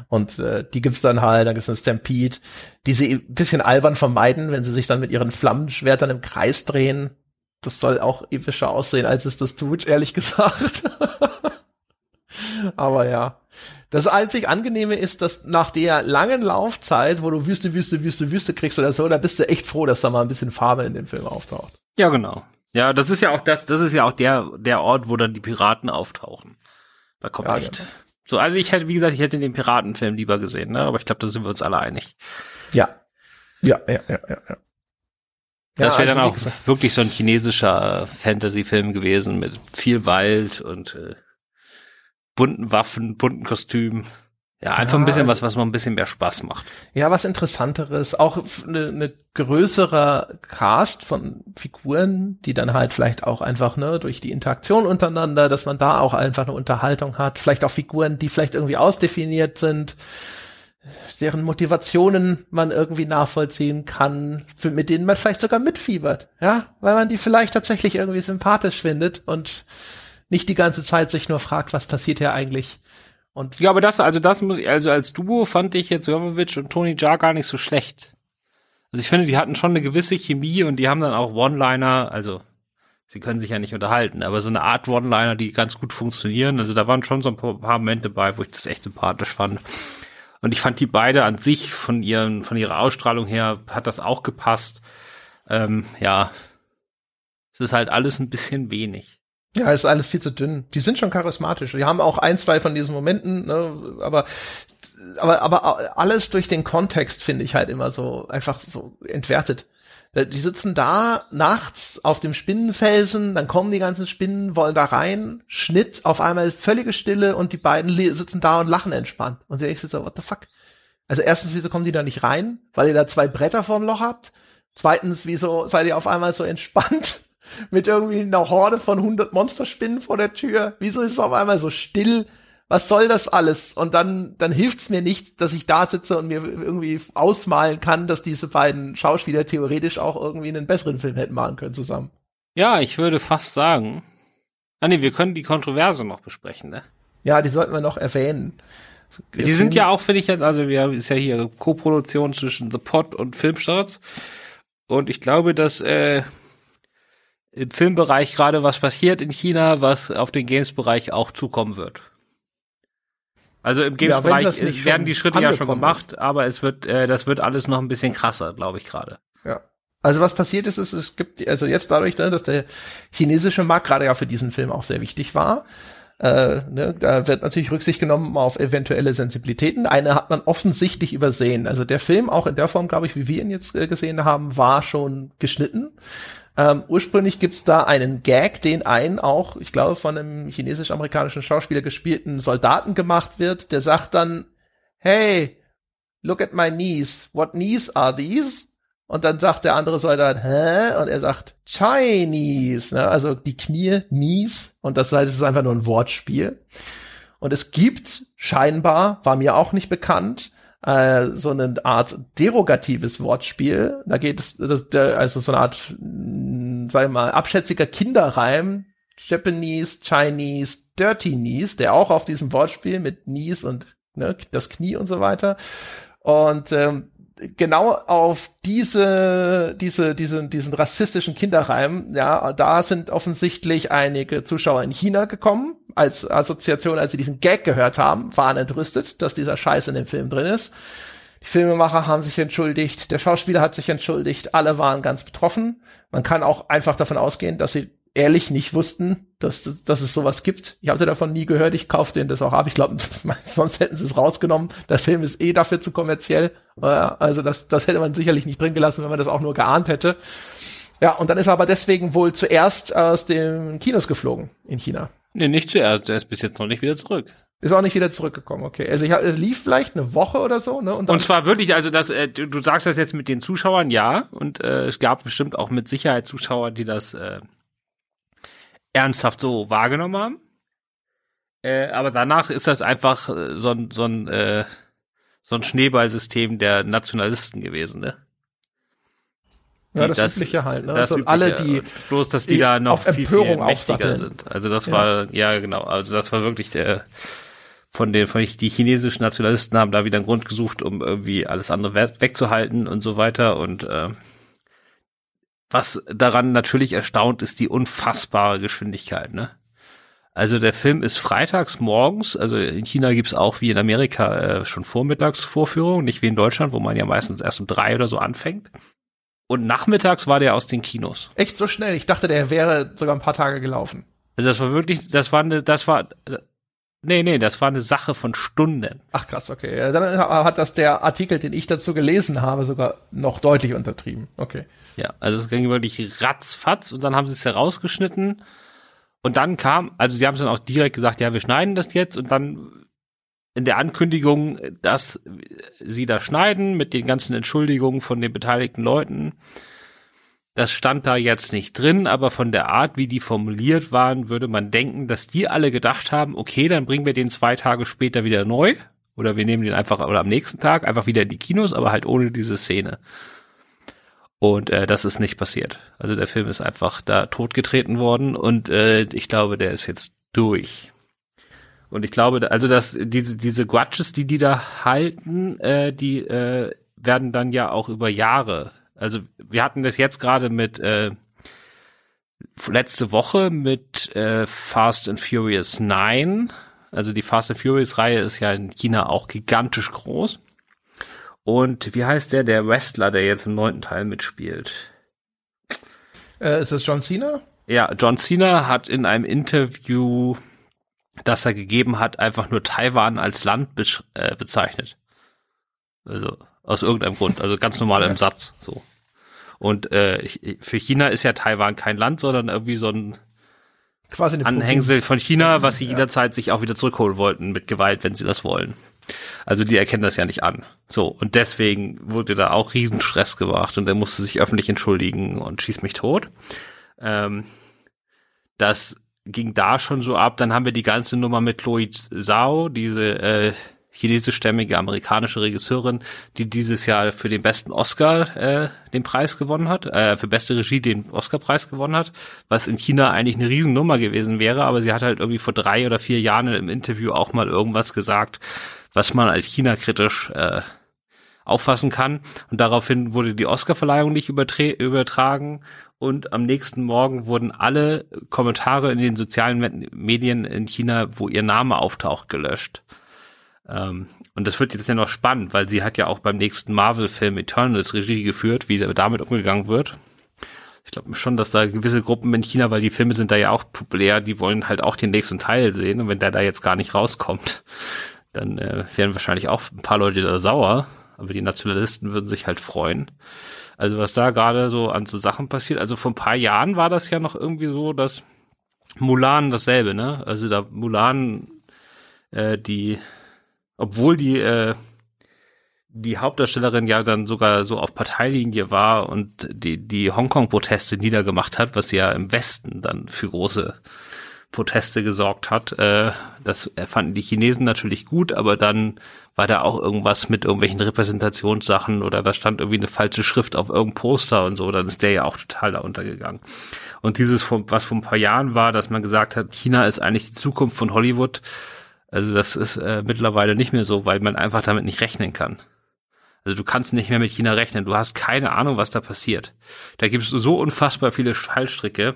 Und äh, die gibt's dann halt, dann gibt's eine Stampede, die sie ein bisschen albern vermeiden, wenn sie sich dann mit ihren Flammenschwertern im Kreis drehen. Das soll auch epischer aussehen, als es das tut, ehrlich gesagt. Aber ja. Das einzig Angenehme ist, dass nach der langen Laufzeit, wo du Wüste, Wüste, Wüste, Wüste kriegst oder so, da bist du echt froh, dass da mal ein bisschen Farbe in dem Film auftaucht. Ja, genau. Ja, das ist ja auch das, das ist ja auch der, der Ort, wo dann die Piraten auftauchen. Da kommt ja, echt. Genau. So, also ich hätte, wie gesagt, ich hätte den Piratenfilm lieber gesehen, ne? Aber ich glaube, da sind wir uns alle einig. Ja. Ja, ja, ja, ja, ja. Das wäre also dann auch wirklich so ein chinesischer Fantasy-Film gewesen mit viel Wald und äh, bunten Waffen, bunten Kostümen. Ja, einfach ja, ein bisschen was, was man ein bisschen mehr Spaß macht. Ja, was interessanteres, auch eine, eine größere Cast von Figuren, die dann halt vielleicht auch einfach, ne, durch die Interaktion untereinander, dass man da auch einfach eine Unterhaltung hat. Vielleicht auch Figuren, die vielleicht irgendwie ausdefiniert sind, deren Motivationen man irgendwie nachvollziehen kann, für, mit denen man vielleicht sogar mitfiebert, ja, weil man die vielleicht tatsächlich irgendwie sympathisch findet und nicht die ganze Zeit sich nur fragt, was passiert hier eigentlich. Und ja, aber das, also das muss ich, also als Duo fand ich jetzt Jovovic und Tony Jaa gar nicht so schlecht. Also ich finde, die hatten schon eine gewisse Chemie und die haben dann auch One-Liner, also sie können sich ja nicht unterhalten, aber so eine Art One-Liner, die ganz gut funktionieren. Also da waren schon so ein paar Momente bei, wo ich das echt sympathisch fand. Und ich fand die beide an sich von ihren, von ihrer Ausstrahlung her hat das auch gepasst. Ähm, ja, es ist halt alles ein bisschen wenig. Ja, ist alles viel zu dünn. Die sind schon charismatisch. Die haben auch ein, zwei von diesen Momenten, ne, aber, aber, aber alles durch den Kontext finde ich halt immer so einfach so entwertet. Äh, die sitzen da nachts auf dem Spinnenfelsen, dann kommen die ganzen Spinnen, wollen da rein, Schnitt, auf einmal völlige Stille und die beiden sitzen da und lachen entspannt. Und sie denkst so, what the fuck? Also erstens, wieso kommen die da nicht rein? Weil ihr da zwei Bretter vorm Loch habt? Zweitens, wieso seid ihr auf einmal so entspannt? Mit irgendwie einer Horde von 100 Monsterspinnen vor der Tür. Wieso ist es auf einmal so still? Was soll das alles? Und dann, dann hilft's mir nicht, dass ich da sitze und mir irgendwie ausmalen kann, dass diese beiden Schauspieler theoretisch auch irgendwie einen besseren Film hätten machen können zusammen. Ja, ich würde fast sagen. Ah nee, wir können die Kontroverse noch besprechen, ne? Ja, die sollten wir noch erwähnen. Die sind ja auch, finde ich jetzt, also wir ist ja hier Co-Produktion zwischen The Pot und Filmstarts. Und ich glaube, dass äh, im Filmbereich gerade was passiert in China, was auf den Games-Bereich auch zukommen wird. Also im Games-Bereich ja, werden die Schritte ja schon gemacht, ist. aber es wird, äh, das wird alles noch ein bisschen krasser, glaube ich gerade. Ja. Also was passiert ist, ist, es gibt, also jetzt dadurch, ne, dass der chinesische Markt gerade ja für diesen Film auch sehr wichtig war, äh, ne, da wird natürlich Rücksicht genommen auf eventuelle Sensibilitäten. Eine hat man offensichtlich übersehen. Also der Film, auch in der Form, glaube ich, wie wir ihn jetzt äh, gesehen haben, war schon geschnitten. Ähm, ursprünglich gibt's da einen Gag, den einen auch, ich glaube, von einem chinesisch-amerikanischen Schauspieler gespielten Soldaten gemacht wird, der sagt dann, hey, look at my knees. What knees are these? Und dann sagt der andere Soldat, hä? Und er sagt, Chinese, ne? also die Knie, knees. Und das ist einfach nur ein Wortspiel. Und es gibt scheinbar, war mir auch nicht bekannt, äh, so eine Art derogatives Wortspiel. Da geht es, das, also so eine Art, sagen wir mal, abschätziger Kinderreim. Japanese, Chinese, Dirty Knees, der auch auf diesem Wortspiel mit Knees und ne, das Knie und so weiter. Und ähm, genau auf diese, diese, diesen, diesen rassistischen Kinderreim, ja, da sind offensichtlich einige Zuschauer in China gekommen, als Assoziation, als sie diesen Gag gehört haben, waren entrüstet, dass dieser Scheiß in dem Film drin ist. Die Filmemacher haben sich entschuldigt, der Schauspieler hat sich entschuldigt, alle waren ganz betroffen. Man kann auch einfach davon ausgehen, dass sie ehrlich nicht wussten, dass, dass es sowas gibt. Ich hatte davon nie gehört, ich kaufte den das auch ab. Ich glaube, sonst hätten sie es rausgenommen. Der Film ist eh dafür zu kommerziell. Also das, das hätte man sicherlich nicht drin gelassen, wenn man das auch nur geahnt hätte. Ja, und dann ist er aber deswegen wohl zuerst aus den Kinos geflogen in China. Nee, nicht zuerst. Er ist bis jetzt noch nicht wieder zurück. Ist auch nicht wieder zurückgekommen, okay. Also ich, es lief vielleicht eine Woche oder so, ne? Und, und zwar wirklich, also das, äh, du, du sagst das jetzt mit den Zuschauern, ja. Und äh, es gab bestimmt auch mit Sicherheit Zuschauer, die das äh, ernsthaft so wahrgenommen haben. Äh, aber danach ist das einfach äh, so ein, so ein, äh, so ein Schneeballsystem der Nationalisten gewesen, ne? ja, das, das übliche halt, ne? Das also alle, die bloß, dass die, die da noch viel, viel mächtiger sind. Also das ja. war, ja genau, also das war wirklich der von den, von die chinesischen Nationalisten haben da wieder einen Grund gesucht, um irgendwie alles andere wegzuhalten und so weiter und äh, was daran natürlich erstaunt, ist die unfassbare Geschwindigkeit, ne? Also der Film ist freitags morgens, also in China gibt's auch wie in Amerika äh, schon Vormittagsvorführungen, nicht wie in Deutschland, wo man ja meistens erst um drei oder so anfängt. Und nachmittags war der aus den Kinos. Echt so schnell? Ich dachte, der wäre sogar ein paar Tage gelaufen. Also das war wirklich, das war eine, das war, nee, nee, das war eine Sache von Stunden. Ach krass, okay. Dann hat das der Artikel, den ich dazu gelesen habe, sogar noch deutlich untertrieben. Okay. Ja, also es ging wirklich ratzfatz und dann haben sie es herausgeschnitten und dann kam, also sie haben es dann auch direkt gesagt, ja, wir schneiden das jetzt und dann in der Ankündigung, dass sie da schneiden mit den ganzen Entschuldigungen von den beteiligten Leuten. Das stand da jetzt nicht drin, aber von der Art, wie die formuliert waren, würde man denken, dass die alle gedacht haben, okay, dann bringen wir den zwei Tage später wieder neu oder wir nehmen den einfach oder am nächsten Tag einfach wieder in die Kinos, aber halt ohne diese Szene. Und äh, das ist nicht passiert. Also der Film ist einfach da totgetreten worden und äh, ich glaube, der ist jetzt durch. Und ich glaube, also dass diese diese Grudges, die die da halten, äh, die äh, werden dann ja auch über Jahre Also wir hatten das jetzt gerade mit äh, letzte Woche mit äh, Fast and Furious 9. Also die Fast and Furious Reihe ist ja in China auch gigantisch groß. Und wie heißt der, der Wrestler, der jetzt im neunten Teil mitspielt? Äh, ist das John Cena? Ja, John Cena hat in einem Interview, das er gegeben hat, einfach nur Taiwan als Land be äh, bezeichnet. Also aus irgendeinem Grund, also ganz normal im Satz. So. Und äh, für China ist ja Taiwan kein Land, sondern irgendwie so ein Anhängsel Provinz. von China, was sie ja. jederzeit sich auch wieder zurückholen wollten mit Gewalt, wenn sie das wollen. Also die erkennen das ja nicht an. So, und deswegen wurde da auch Riesenstress gemacht und er musste sich öffentlich entschuldigen und schießt mich tot. Ähm, das ging da schon so ab. Dann haben wir die ganze Nummer mit Chloe Zhao, diese äh, chinesischstämmige amerikanische Regisseurin, die dieses Jahr für den besten Oscar äh, den Preis gewonnen hat, äh, für beste Regie den Oscarpreis gewonnen hat, was in China eigentlich eine Riesennummer gewesen wäre, aber sie hat halt irgendwie vor drei oder vier Jahren im Interview auch mal irgendwas gesagt, was man als China-kritisch äh, auffassen kann. Und daraufhin wurde die Oscarverleihung nicht übertragen und am nächsten Morgen wurden alle Kommentare in den sozialen Medien in China, wo ihr Name auftaucht, gelöscht. Ähm, und das wird jetzt ja noch spannend, weil sie hat ja auch beim nächsten Marvel-Film Eternals Regie geführt, wie damit umgegangen wird. Ich glaube schon, dass da gewisse Gruppen in China, weil die Filme sind da ja auch populär, die wollen halt auch den nächsten Teil sehen. Und wenn der da jetzt gar nicht rauskommt, dann äh, werden wahrscheinlich auch ein paar Leute da sauer. Aber die Nationalisten würden sich halt freuen. Also was da gerade so an so Sachen passiert. Also vor ein paar Jahren war das ja noch irgendwie so, dass Mulan dasselbe, ne? Also da Mulan äh, die obwohl die äh, die Hauptdarstellerin ja dann sogar so auf Parteilinie war und die die Hongkong-Proteste niedergemacht hat, was ja im Westen dann für große Proteste gesorgt hat. Äh, das fanden die Chinesen natürlich gut, aber dann war da auch irgendwas mit irgendwelchen Repräsentationssachen oder da stand irgendwie eine falsche Schrift auf irgendeinem Poster und so, dann ist der ja auch total da untergegangen. Und dieses, was vor ein paar Jahren war, dass man gesagt hat, China ist eigentlich die Zukunft von Hollywood, also das ist äh, mittlerweile nicht mehr so, weil man einfach damit nicht rechnen kann. Also du kannst nicht mehr mit China rechnen. Du hast keine Ahnung, was da passiert. Da gibt es so unfassbar viele Fallstricke,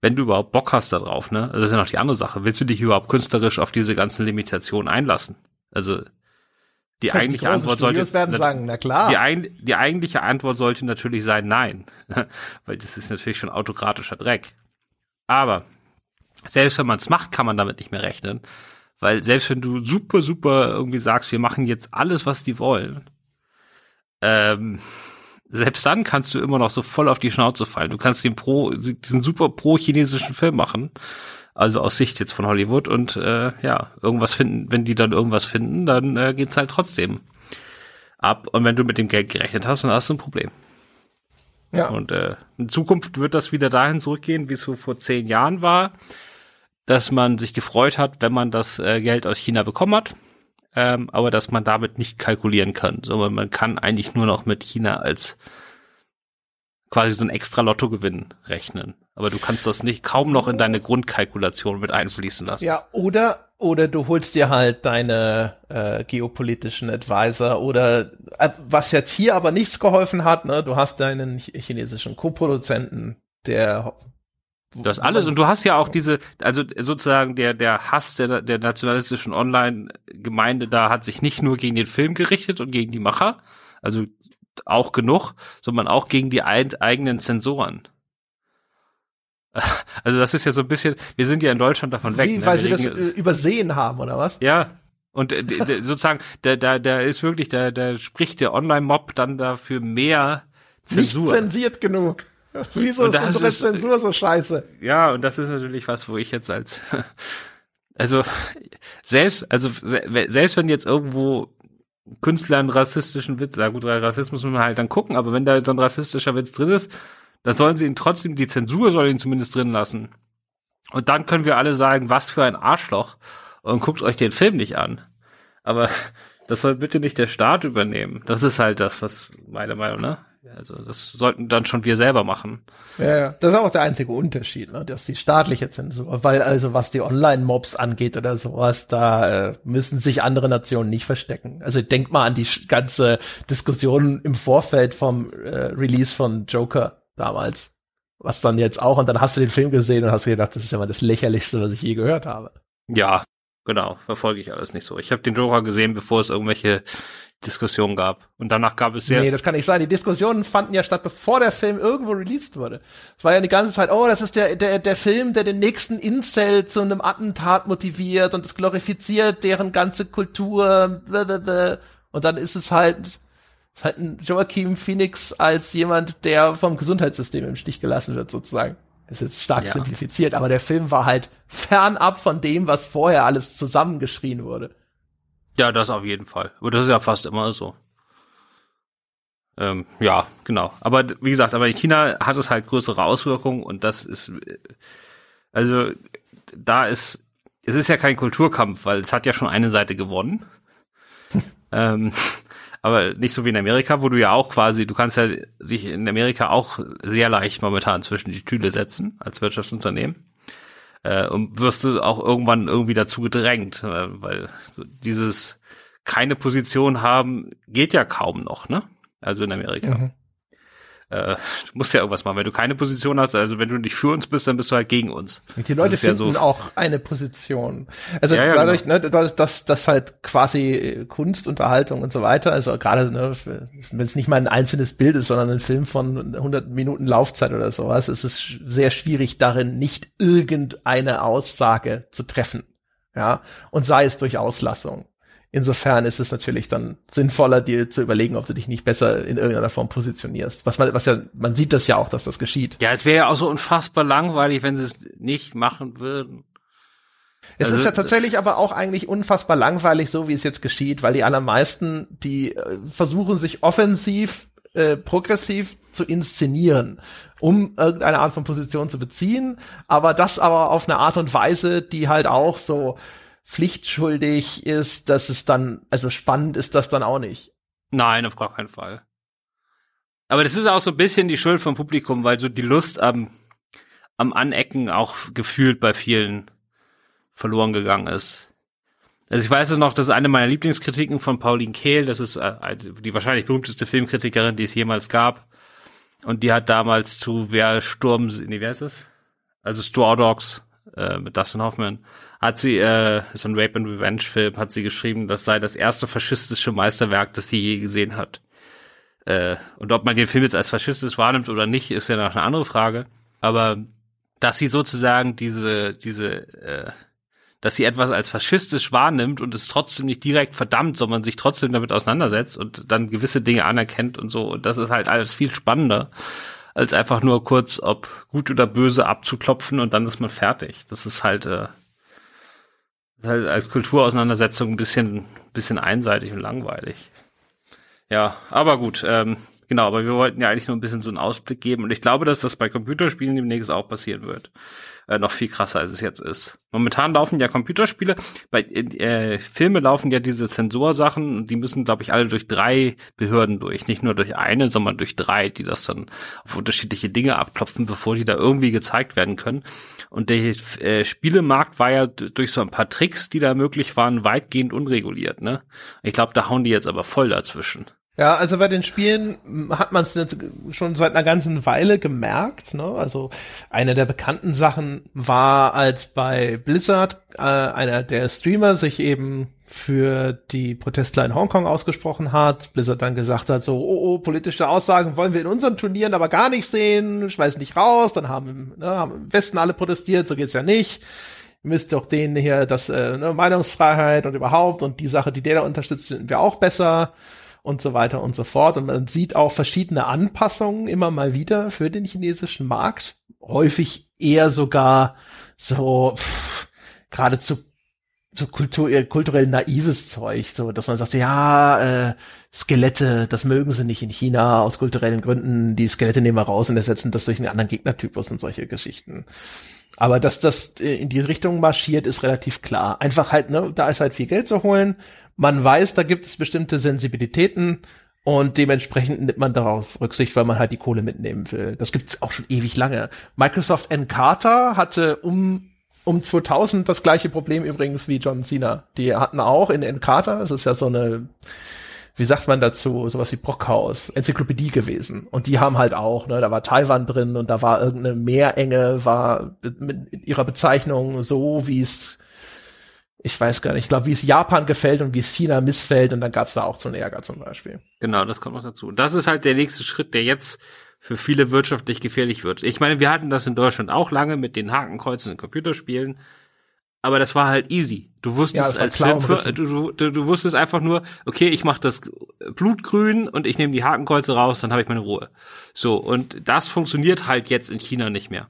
wenn du überhaupt Bock hast darauf. Ne? Das ist ja noch die andere Sache. Willst du dich überhaupt künstlerisch auf diese ganzen Limitationen einlassen? Also die eigentliche Antwort sollte werden sagen, na klar. Die, ein, die eigentliche Antwort sollte natürlich sein, nein, weil das ist natürlich schon autokratischer Dreck. Aber selbst wenn man es macht, kann man damit nicht mehr rechnen, weil selbst wenn du super, super irgendwie sagst, wir machen jetzt alles, was die wollen, ähm, selbst dann kannst du immer noch so voll auf die Schnauze fallen. Du kannst den pro, diesen super pro-chinesischen Film machen. Also aus Sicht jetzt von Hollywood und äh, ja, irgendwas finden, wenn die dann irgendwas finden, dann äh, geht's halt trotzdem ab. Und wenn du mit dem Geld gerechnet hast, dann hast du ein Problem. Ja. Und äh, in Zukunft wird das wieder dahin zurückgehen, wie es so vor zehn Jahren war dass man sich gefreut hat, wenn man das äh, Geld aus China bekommen hat, ähm, aber dass man damit nicht kalkulieren kann, sondern man kann eigentlich nur noch mit China als quasi so ein extra Lottogewinn rechnen. Aber du kannst das nicht kaum noch in deine Grundkalkulation mit einfließen lassen. Ja, oder oder du holst dir halt deine äh, geopolitischen Advisor oder äh, was jetzt hier aber nichts geholfen hat, ne? Du hast deinen chinesischen Co-Produzenten, der das alles und du hast ja auch diese, also sozusagen der der Hass der der nationalistischen Online-Gemeinde da hat sich nicht nur gegen den Film gerichtet und gegen die Macher, also auch genug, sondern auch gegen die eigenen Zensoren. Also das ist ja so ein bisschen, wir sind ja in Deutschland davon weg. Wie, ne? weil sie das äh, übersehen haben oder was? Ja. Und äh, sozusagen, da da da ist wirklich, da da spricht der Online-Mob dann dafür mehr Zensur. Nicht zensiert genug. Wieso ist unsere ist, Zensur so scheiße? Ja, und das ist natürlich was, wo ich jetzt als, also, selbst, also, selbst wenn jetzt irgendwo Künstler einen rassistischen Witz, na gut, Rassismus muss man halt dann gucken, aber wenn da so ein rassistischer Witz drin ist, dann sollen sie ihn trotzdem, die Zensur soll ihn zumindest drin lassen. Und dann können wir alle sagen, was für ein Arschloch. Und guckt euch den Film nicht an. Aber das soll bitte nicht der Staat übernehmen. Das ist halt das, was meine Meinung, ne? Also das sollten dann schon wir selber machen. Ja, ja. Das ist auch der einzige Unterschied, ne? Das ist die staatliche Zensur. Weil also was die Online-Mobs angeht oder sowas, da äh, müssen sich andere Nationen nicht verstecken. Also denk mal an die ganze Diskussion im Vorfeld vom äh, Release von Joker damals. Was dann jetzt auch, und dann hast du den Film gesehen und hast gedacht, das ist ja mal das lächerlichste, was ich je gehört habe. Ja, genau, verfolge ich alles nicht so. Ich habe den Joker gesehen, bevor es irgendwelche Diskussion gab. Und danach gab es ja. Nee, das kann nicht sein. Die Diskussionen fanden ja statt, bevor der Film irgendwo released wurde. Es war ja die ganze Zeit, oh, das ist der, der, der Film, der den nächsten Incel zu einem Attentat motiviert und es glorifiziert deren ganze Kultur. Und dann ist es halt, ist halt ein Joachim Phoenix als jemand, der vom Gesundheitssystem im Stich gelassen wird, sozusagen. Das ist jetzt stark ja. simplifiziert, aber der Film war halt fernab von dem, was vorher alles zusammengeschrien wurde. Ja, das auf jeden Fall. Aber das ist ja fast immer so. Ähm, ja, genau. Aber wie gesagt, aber in China hat es halt größere Auswirkungen und das ist, also da ist, es ist ja kein Kulturkampf, weil es hat ja schon eine Seite gewonnen. ähm, aber nicht so wie in Amerika, wo du ja auch quasi, du kannst ja sich in Amerika auch sehr leicht momentan zwischen die Stühle setzen als Wirtschaftsunternehmen äh, und wirst du auch irgendwann irgendwie dazu gedrängt, äh, weil dieses keine Position haben geht ja kaum noch, ne? Also in Amerika. Mhm äh, du musst ja irgendwas machen. Wenn du keine Position hast, also wenn du nicht für uns bist, dann bist du halt gegen uns. Die Leute finden ja so. auch eine Position. Also ja, ja, dadurch, genau. ne, dass, dass, dass halt quasi Kunst, Unterhaltung und so weiter, also gerade, ne, wenn es nicht mal ein einzelnes Bild ist, sondern ein Film von 100 Minuten Laufzeit oder sowas, ist es sehr schwierig darin, nicht irgendeine Aussage zu treffen. Ja, und sei es durch Auslassung. Insofern ist es natürlich dann sinnvoller, dir zu überlegen, ob du dich nicht besser in irgendeiner Form positionierst. Was man, was ja, man sieht das ja auch, dass das geschieht. Ja, es wäre ja auch so unfassbar langweilig, wenn sie es nicht machen würden. Es also, ist ja tatsächlich aber auch eigentlich unfassbar langweilig, so wie es jetzt geschieht, weil die allermeisten, die äh, versuchen sich offensiv, äh, progressiv zu inszenieren, um irgendeine Art von Position zu beziehen, aber das aber auf eine Art und Weise, die halt auch so pflichtschuldig ist, dass es dann, also spannend ist das dann auch nicht. Nein, auf gar keinen Fall. Aber das ist auch so ein bisschen die Schuld vom Publikum, weil so die Lust am, am Anecken auch gefühlt bei vielen verloren gegangen ist. Also ich weiß noch, das ist eine meiner Lieblingskritiken von Pauline Kehl, das ist äh, die wahrscheinlich berühmteste Filmkritikerin, die es jemals gab. Und die hat damals zu Wer Sturm, nee, wer ist das? Also Store Dogs äh, mit Dustin Hoffman, hat sie, äh, so ein Rape and Revenge Film, hat sie geschrieben, das sei das erste faschistische Meisterwerk, das sie je gesehen hat. Äh, und ob man den Film jetzt als faschistisch wahrnimmt oder nicht, ist ja noch eine andere Frage. Aber dass sie sozusagen diese, diese, äh, dass sie etwas als faschistisch wahrnimmt und es trotzdem nicht direkt verdammt, sondern sich trotzdem damit auseinandersetzt und dann gewisse Dinge anerkennt und so. Und das ist halt alles viel spannender als einfach nur kurz, ob gut oder böse abzuklopfen und dann ist man fertig. Das ist halt, äh, halt als Kulturauseinandersetzung ein bisschen, bisschen einseitig und langweilig. Ja, aber gut, ähm, genau, aber wir wollten ja eigentlich nur ein bisschen so einen Ausblick geben und ich glaube, dass das bei Computerspielen demnächst auch passieren wird äh, noch viel krasser, als es jetzt ist. Momentan laufen ja Computerspiele, bei äh, Filme laufen ja diese Zensorsachen und die müssen, glaube ich, alle durch drei Behörden durch. Nicht nur durch eine, sondern durch drei, die das dann auf unterschiedliche Dinge abklopfen, bevor die da irgendwie gezeigt werden können. Und der äh, Spielemarkt war ja durch so ein paar Tricks, die da möglich waren, weitgehend unreguliert. Ne? Ich glaube, da hauen die jetzt aber voll dazwischen. Ja, also bei den Spielen hat man es schon seit einer ganzen Weile gemerkt. Ne? Also eine der bekannten Sachen war, als bei Blizzard äh, einer der Streamer sich eben für die Protestler in Hongkong ausgesprochen hat. Blizzard dann gesagt hat, so, oh, oh, politische Aussagen wollen wir in unseren Turnieren aber gar nicht sehen, schmeißen nicht raus. Dann haben, ne, haben im Westen alle protestiert, so geht's ja nicht müsst doch denen hier das äh, ne, Meinungsfreiheit und überhaupt und die Sache, die der da unterstützt, finden wir auch besser und so weiter und so fort. Und man sieht auch verschiedene Anpassungen immer mal wieder für den chinesischen Markt. Häufig eher sogar so pff, geradezu so kultur kulturell naives Zeug, so dass man sagt, ja, äh, Skelette, das mögen sie nicht in China aus kulturellen Gründen. Die Skelette nehmen wir raus und ersetzen das durch einen anderen Gegnertypus und solche Geschichten. Aber dass das äh, in die Richtung marschiert, ist relativ klar. Einfach halt, ne, da ist halt viel Geld zu holen. Man weiß, da gibt es bestimmte Sensibilitäten Und dementsprechend nimmt man darauf Rücksicht, weil man halt die Kohle mitnehmen will. Das gibt's auch schon ewig lange. Microsoft Encarta hatte um um 2000 das gleiche Problem übrigens wie John Cena. Die hatten auch in Encarta, das ist ja so eine, wie sagt man dazu, sowas wie Brockhaus, Enzyklopädie gewesen. Und die haben halt auch, ne, da war Taiwan drin und da war irgendeine Meerenge, war mit ihrer Bezeichnung so, wie es, ich weiß gar nicht, ich glaube, wie es Japan gefällt und wie es China missfällt und dann gab's da auch so einen Ärger zum Beispiel. Genau, das kommt noch dazu. Das ist halt der nächste Schritt, der jetzt für viele wirtschaftlich gefährlich wird. Ich meine, wir hatten das in Deutschland auch lange mit den Hakenkreuzen in Computerspielen, aber das war halt easy. Du wusstest ja, als Film du, du, du wusstest einfach nur, okay, ich mache das blutgrün und ich nehme die Hakenkreuze raus, dann habe ich meine Ruhe. So und das funktioniert halt jetzt in China nicht mehr.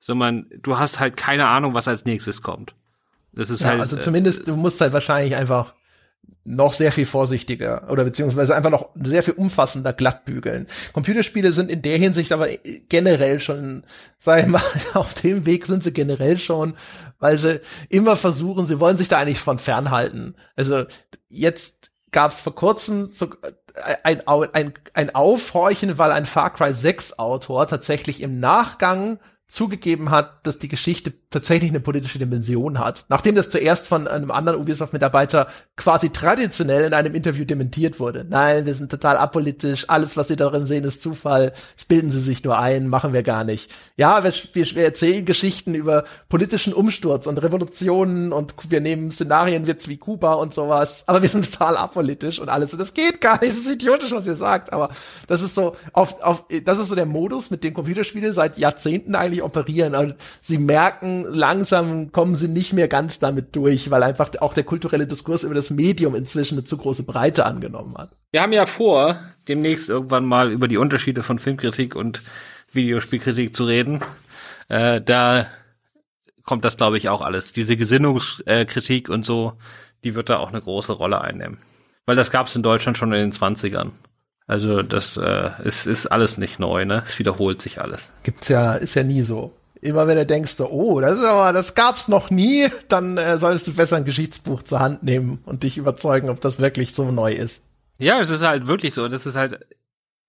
Sondern du hast halt keine Ahnung, was als nächstes kommt. Das ist ja, halt also zumindest du musst halt wahrscheinlich einfach noch sehr viel vorsichtiger oder beziehungsweise einfach noch sehr viel umfassender glattbügeln. Computerspiele sind in der Hinsicht aber generell schon, sag ich mal, auf dem Weg sind sie generell schon, weil sie immer versuchen, sie wollen sich da eigentlich von fernhalten. Also jetzt gab es vor kurzem so äh, ein, ein, ein Aufhorchen, weil ein Far Cry 6 Autor tatsächlich im Nachgang zugegeben hat, dass die Geschichte tatsächlich eine politische Dimension hat. Nachdem das zuerst von einem anderen Ubisoft-Mitarbeiter quasi traditionell in einem Interview dementiert wurde. Nein, wir sind total apolitisch, alles, was Sie darin sehen, ist Zufall, das bilden Sie sich nur ein, machen wir gar nicht. Ja, wir, wir, wir erzählen Geschichten über politischen Umsturz und Revolutionen und wir nehmen Szenarien wie Kuba und sowas, aber wir sind total apolitisch und alles. Und das geht gar nicht, das ist idiotisch, was ihr sagt, aber das ist so, auf, auf, das ist so der Modus, mit dem Computerspiele seit Jahrzehnten eigentlich operieren. Und sie merken, langsam kommen sie nicht mehr ganz damit durch, weil einfach auch der kulturelle Diskurs über das Medium inzwischen eine zu große Breite angenommen hat. Wir haben ja vor, demnächst irgendwann mal über die Unterschiede von Filmkritik und Videospielkritik zu reden. Äh, da kommt das, glaube ich, auch alles. Diese Gesinnungskritik und so, die wird da auch eine große Rolle einnehmen. Weil das gab es in Deutschland schon in den 20ern. Also das äh, ist, ist alles nicht neu, ne? Es wiederholt sich alles. Gibt's ja, ist ja nie so immer wenn du denkst, oh, das ist aber, das gab's noch nie, dann äh, solltest du besser ein Geschichtsbuch zur Hand nehmen und dich überzeugen, ob das wirklich so neu ist. Ja, es ist halt wirklich so. Das ist halt,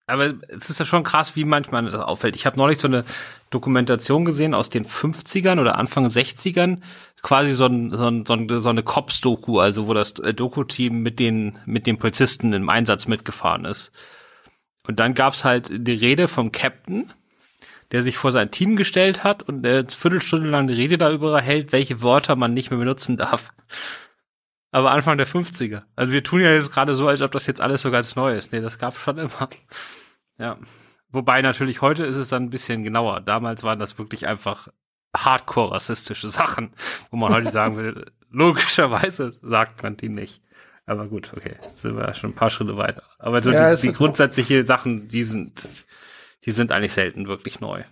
aber es ist ja schon krass, wie manchmal das auffällt. Ich habe neulich so eine Dokumentation gesehen aus den 50ern oder Anfang 60ern, quasi so, ein, so, ein, so, ein, so eine Cops-Doku, also wo das äh, Doku-Team mit den, mit den Polizisten im Einsatz mitgefahren ist. Und dann gab's halt die Rede vom Captain, der sich vor sein Team gestellt hat und eine Viertelstunde lang eine Rede darüber hält, welche Wörter man nicht mehr benutzen darf. Aber Anfang der 50er. Also wir tun ja jetzt gerade so, als ob das jetzt alles so ganz neu ist. Nee, das gab schon immer. Ja. Wobei natürlich heute ist es dann ein bisschen genauer. Damals waren das wirklich einfach hardcore rassistische Sachen, wo man heute sagen will, logischerweise sagt man die nicht. Aber gut, okay, sind wir schon ein paar Schritte weiter. Aber so ja, die, die grundsätzliche Sachen, die sind, die sind eigentlich selten wirklich neu.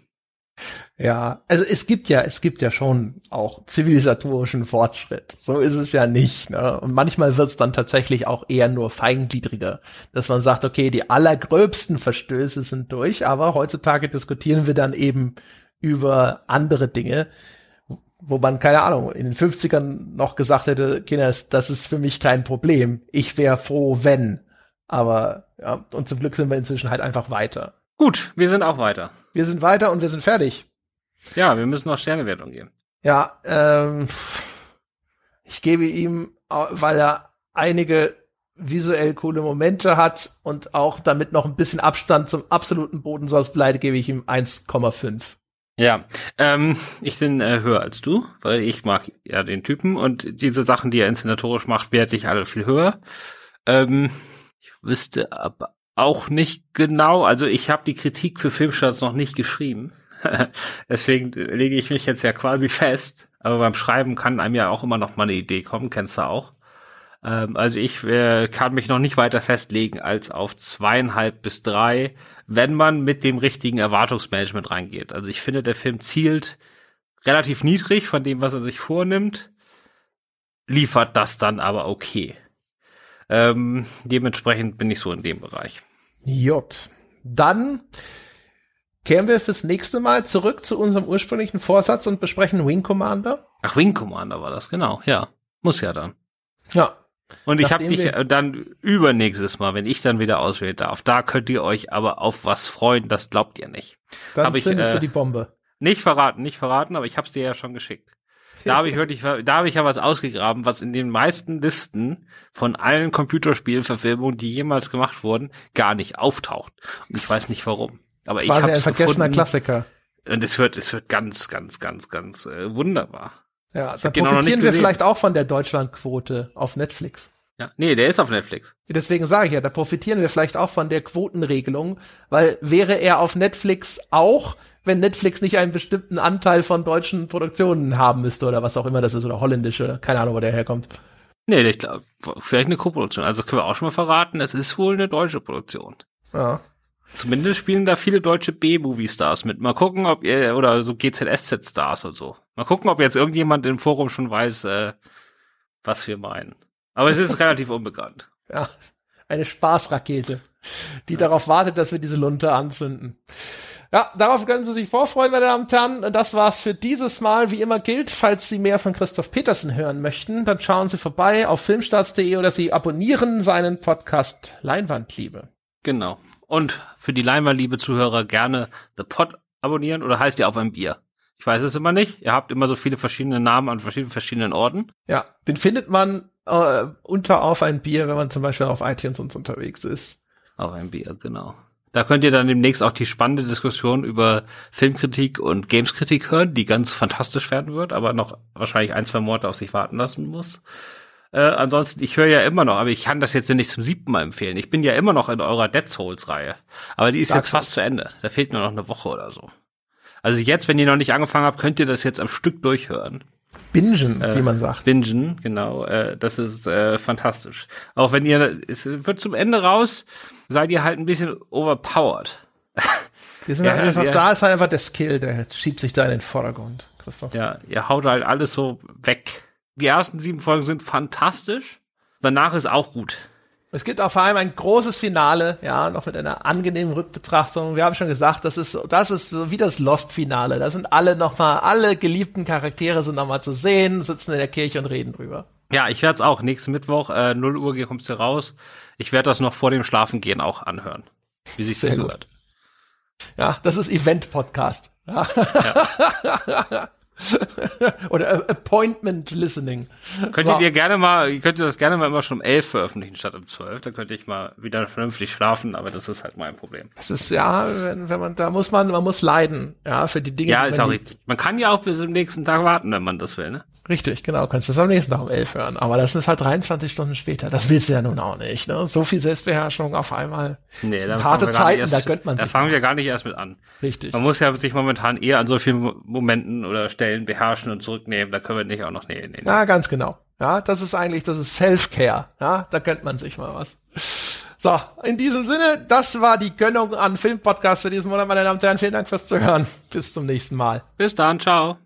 Ja, also es gibt ja, es gibt ja schon auch zivilisatorischen Fortschritt. So ist es ja nicht. Ne? Und manchmal wird es dann tatsächlich auch eher nur feingliedriger, dass man sagt, okay, die allergröbsten Verstöße sind durch, aber heutzutage diskutieren wir dann eben über andere Dinge, wo man, keine Ahnung, in den 50ern noch gesagt hätte, Kinders, das ist für mich kein Problem. Ich wäre froh, wenn. Aber ja, und zum Glück sind wir inzwischen halt einfach weiter. Gut, wir sind auch weiter. Wir sind weiter und wir sind fertig. Ja, wir müssen noch Sternewertung geben. Ja, ähm, ich gebe ihm, weil er einige visuell coole Momente hat und auch damit noch ein bisschen Abstand zum absoluten Bodensatz bleibt, gebe ich ihm 1,5. Ja, ähm, ich bin äh, höher als du, weil ich mag ja den Typen und diese Sachen, die er inszenatorisch macht, werte ich alle viel höher. Ähm, ich wüsste aber auch nicht genau, also ich habe die Kritik für Filmstarts noch nicht geschrieben. Deswegen lege ich mich jetzt ja quasi fest. Aber beim Schreiben kann einem ja auch immer noch mal eine Idee kommen, kennst du auch. Ähm, also ich äh, kann mich noch nicht weiter festlegen als auf zweieinhalb bis drei, wenn man mit dem richtigen Erwartungsmanagement reingeht. Also ich finde, der Film zielt relativ niedrig von dem, was er sich vornimmt, liefert das dann aber okay. Ähm, dementsprechend bin ich so in dem Bereich. J. Dann kehren wir fürs nächste Mal zurück zu unserem ursprünglichen Vorsatz und besprechen Wing Commander. Ach, Wing Commander war das, genau, ja. Muss ja dann. Ja. Und ich habe dich dann übernächstes Mal, wenn ich dann wieder auswählen darf, da könnt ihr euch aber auf was freuen, das glaubt ihr nicht. Dann hab ich, äh, du die Bombe. Nicht verraten, nicht verraten, aber ich hab's dir ja schon geschickt. Da habe ich wirklich, da habe ich ja was ausgegraben, was in den meisten Listen von allen Computerspielverfilmungen, die jemals gemacht wurden, gar nicht auftaucht. Und ich weiß nicht warum. Aber ich Quasi habe ein vergessener Klassiker. Und es wird, es wird ganz, ganz, ganz, ganz äh, wunderbar. Ja, Ich da profitieren wir vielleicht auch von der Deutschlandquote auf Netflix. Ja, nee, der ist auf Netflix. Deswegen sage ich ja, da profitieren wir vielleicht auch von der Quotenregelung, weil wäre er auf Netflix auch, wenn Netflix nicht einen bestimmten Anteil von deutschen Produktionen haben müsste oder was auch immer das ist oder holländische, keine Ahnung, wo der herkommt. Nee, ich glaube, vielleicht eine Co-Produktion. Also können wir auch schon mal verraten, es ist wohl eine deutsche Produktion. Ja. Zumindest spielen da viele deutsche B-Movie-Stars mit. Mal gucken, ob ihr, oder so GZSZ-Stars und so. Mal gucken, ob jetzt irgendjemand im Forum schon weiß, äh, was wir meinen. Aber es ist relativ unbekannt. Ja, eine Spaßrakete, die darauf wartet, dass wir diese Lunte anzünden. Ja, darauf können Sie sich vorfreuen, meine Damen und Herren. Das war's für dieses Mal. Wie immer gilt, falls Sie mehr von Christoph Petersen hören möchten, dann schauen Sie vorbei auf filmstarts.de oder Sie abonnieren seinen Podcast Leinwandliebe. Genau. Und für die Leinwandliebe Zuhörer gerne The Pod abonnieren oder heißt ihr auf ein Bier? Ich weiß es immer nicht. Ihr habt immer so viele verschiedene Namen an verschiedenen, verschiedenen Orten. Ja, den findet man äh, unter auf ein Bier, wenn man zum Beispiel auf iTunes uns unterwegs ist. Auf ein Bier, genau. Da könnt ihr dann demnächst auch die spannende Diskussion über Filmkritik und Gameskritik hören, die ganz fantastisch werden wird, aber noch wahrscheinlich ein, zwei Monate auf sich warten lassen muss. Äh, ansonsten, ich höre ja immer noch, aber ich kann das jetzt ja nicht zum siebten Mal empfehlen. Ich bin ja immer noch in eurer Dead Souls-Reihe. Aber die ist Dark jetzt fast zu Ende. Da fehlt nur noch eine Woche oder so. Also jetzt, wenn ihr noch nicht angefangen habt, könnt ihr das jetzt am Stück durchhören. Bingen, wie man sagt. Bingen, genau. Äh, das ist äh, fantastisch. Auch wenn ihr, es wird zum Ende raus, seid ihr halt ein bisschen overpowered. Wir sind Ja, halt einfach, ja. da ist halt einfach der Skill, der schiebt sich da in den Vordergrund, Christoph. Ja, ihr haut halt alles so weg. Die ersten sieben Folgen sind fantastisch. Danach ist auch gut. Es gibt auch vor allem ein großes Finale, ja, noch mit einer angenehmen Rückbetrachtung. Wir haben schon gesagt, das ist, das ist so wie das Lost-Finale. Da sind alle nochmal, alle geliebten Charaktere sind nochmal zu sehen, sitzen in der Kirche und reden drüber. Ja, ich werde es auch. Nächsten Mittwoch, äh, 0 Uhr kommst du raus. Ich werde das noch vor dem Schlafengehen auch anhören. Wie sich das gehört. Ja, das ist Event-Podcast. Ja. Oder Appointment Listening. Könntet So. ihr gerne mal, ihr könntet das gerne mal immer schon um 11 veröffentlichen statt um 12. Dann könnte ich mal wieder vernünftig schlafen, aber das ist halt mein Problem. Das ist ja, wenn, wenn man, da muss man, man muss leiden, ja, für die Dinge. Ja, ist man auch richtig. Man kann ja auch bis zum nächsten Tag warten, wenn man das will, ne? Richtig, genau. Kannst du das am nächsten Tag um elf hören. Aber das ist halt 23 Stunden später. Das willst du ja nun auch nicht, ne? So viel Selbstbeherrschung auf einmal. Nee, das da sind harte Zeiten, erst, da gönnt man Da sich. fangen wir gar nicht erst mit an. Richtig. Man muss ja sich momentan eher an so vielen Mo- Momenten oder Stellen beherrschen und zurücknehmen. Da können wir nicht auch noch, nee, nee, nee. Ja, ganz genau. Ja, das ist eigentlich, das ist Self-Care. Ja, da gönnt man sich mal was. So, in diesem Sinne, das war die Gönnung an Filmpodcast für diesen Monat, meine Damen und Herren. Vielen Dank fürs Zuhören. Bis zum nächsten Mal. Bis dann, ciao.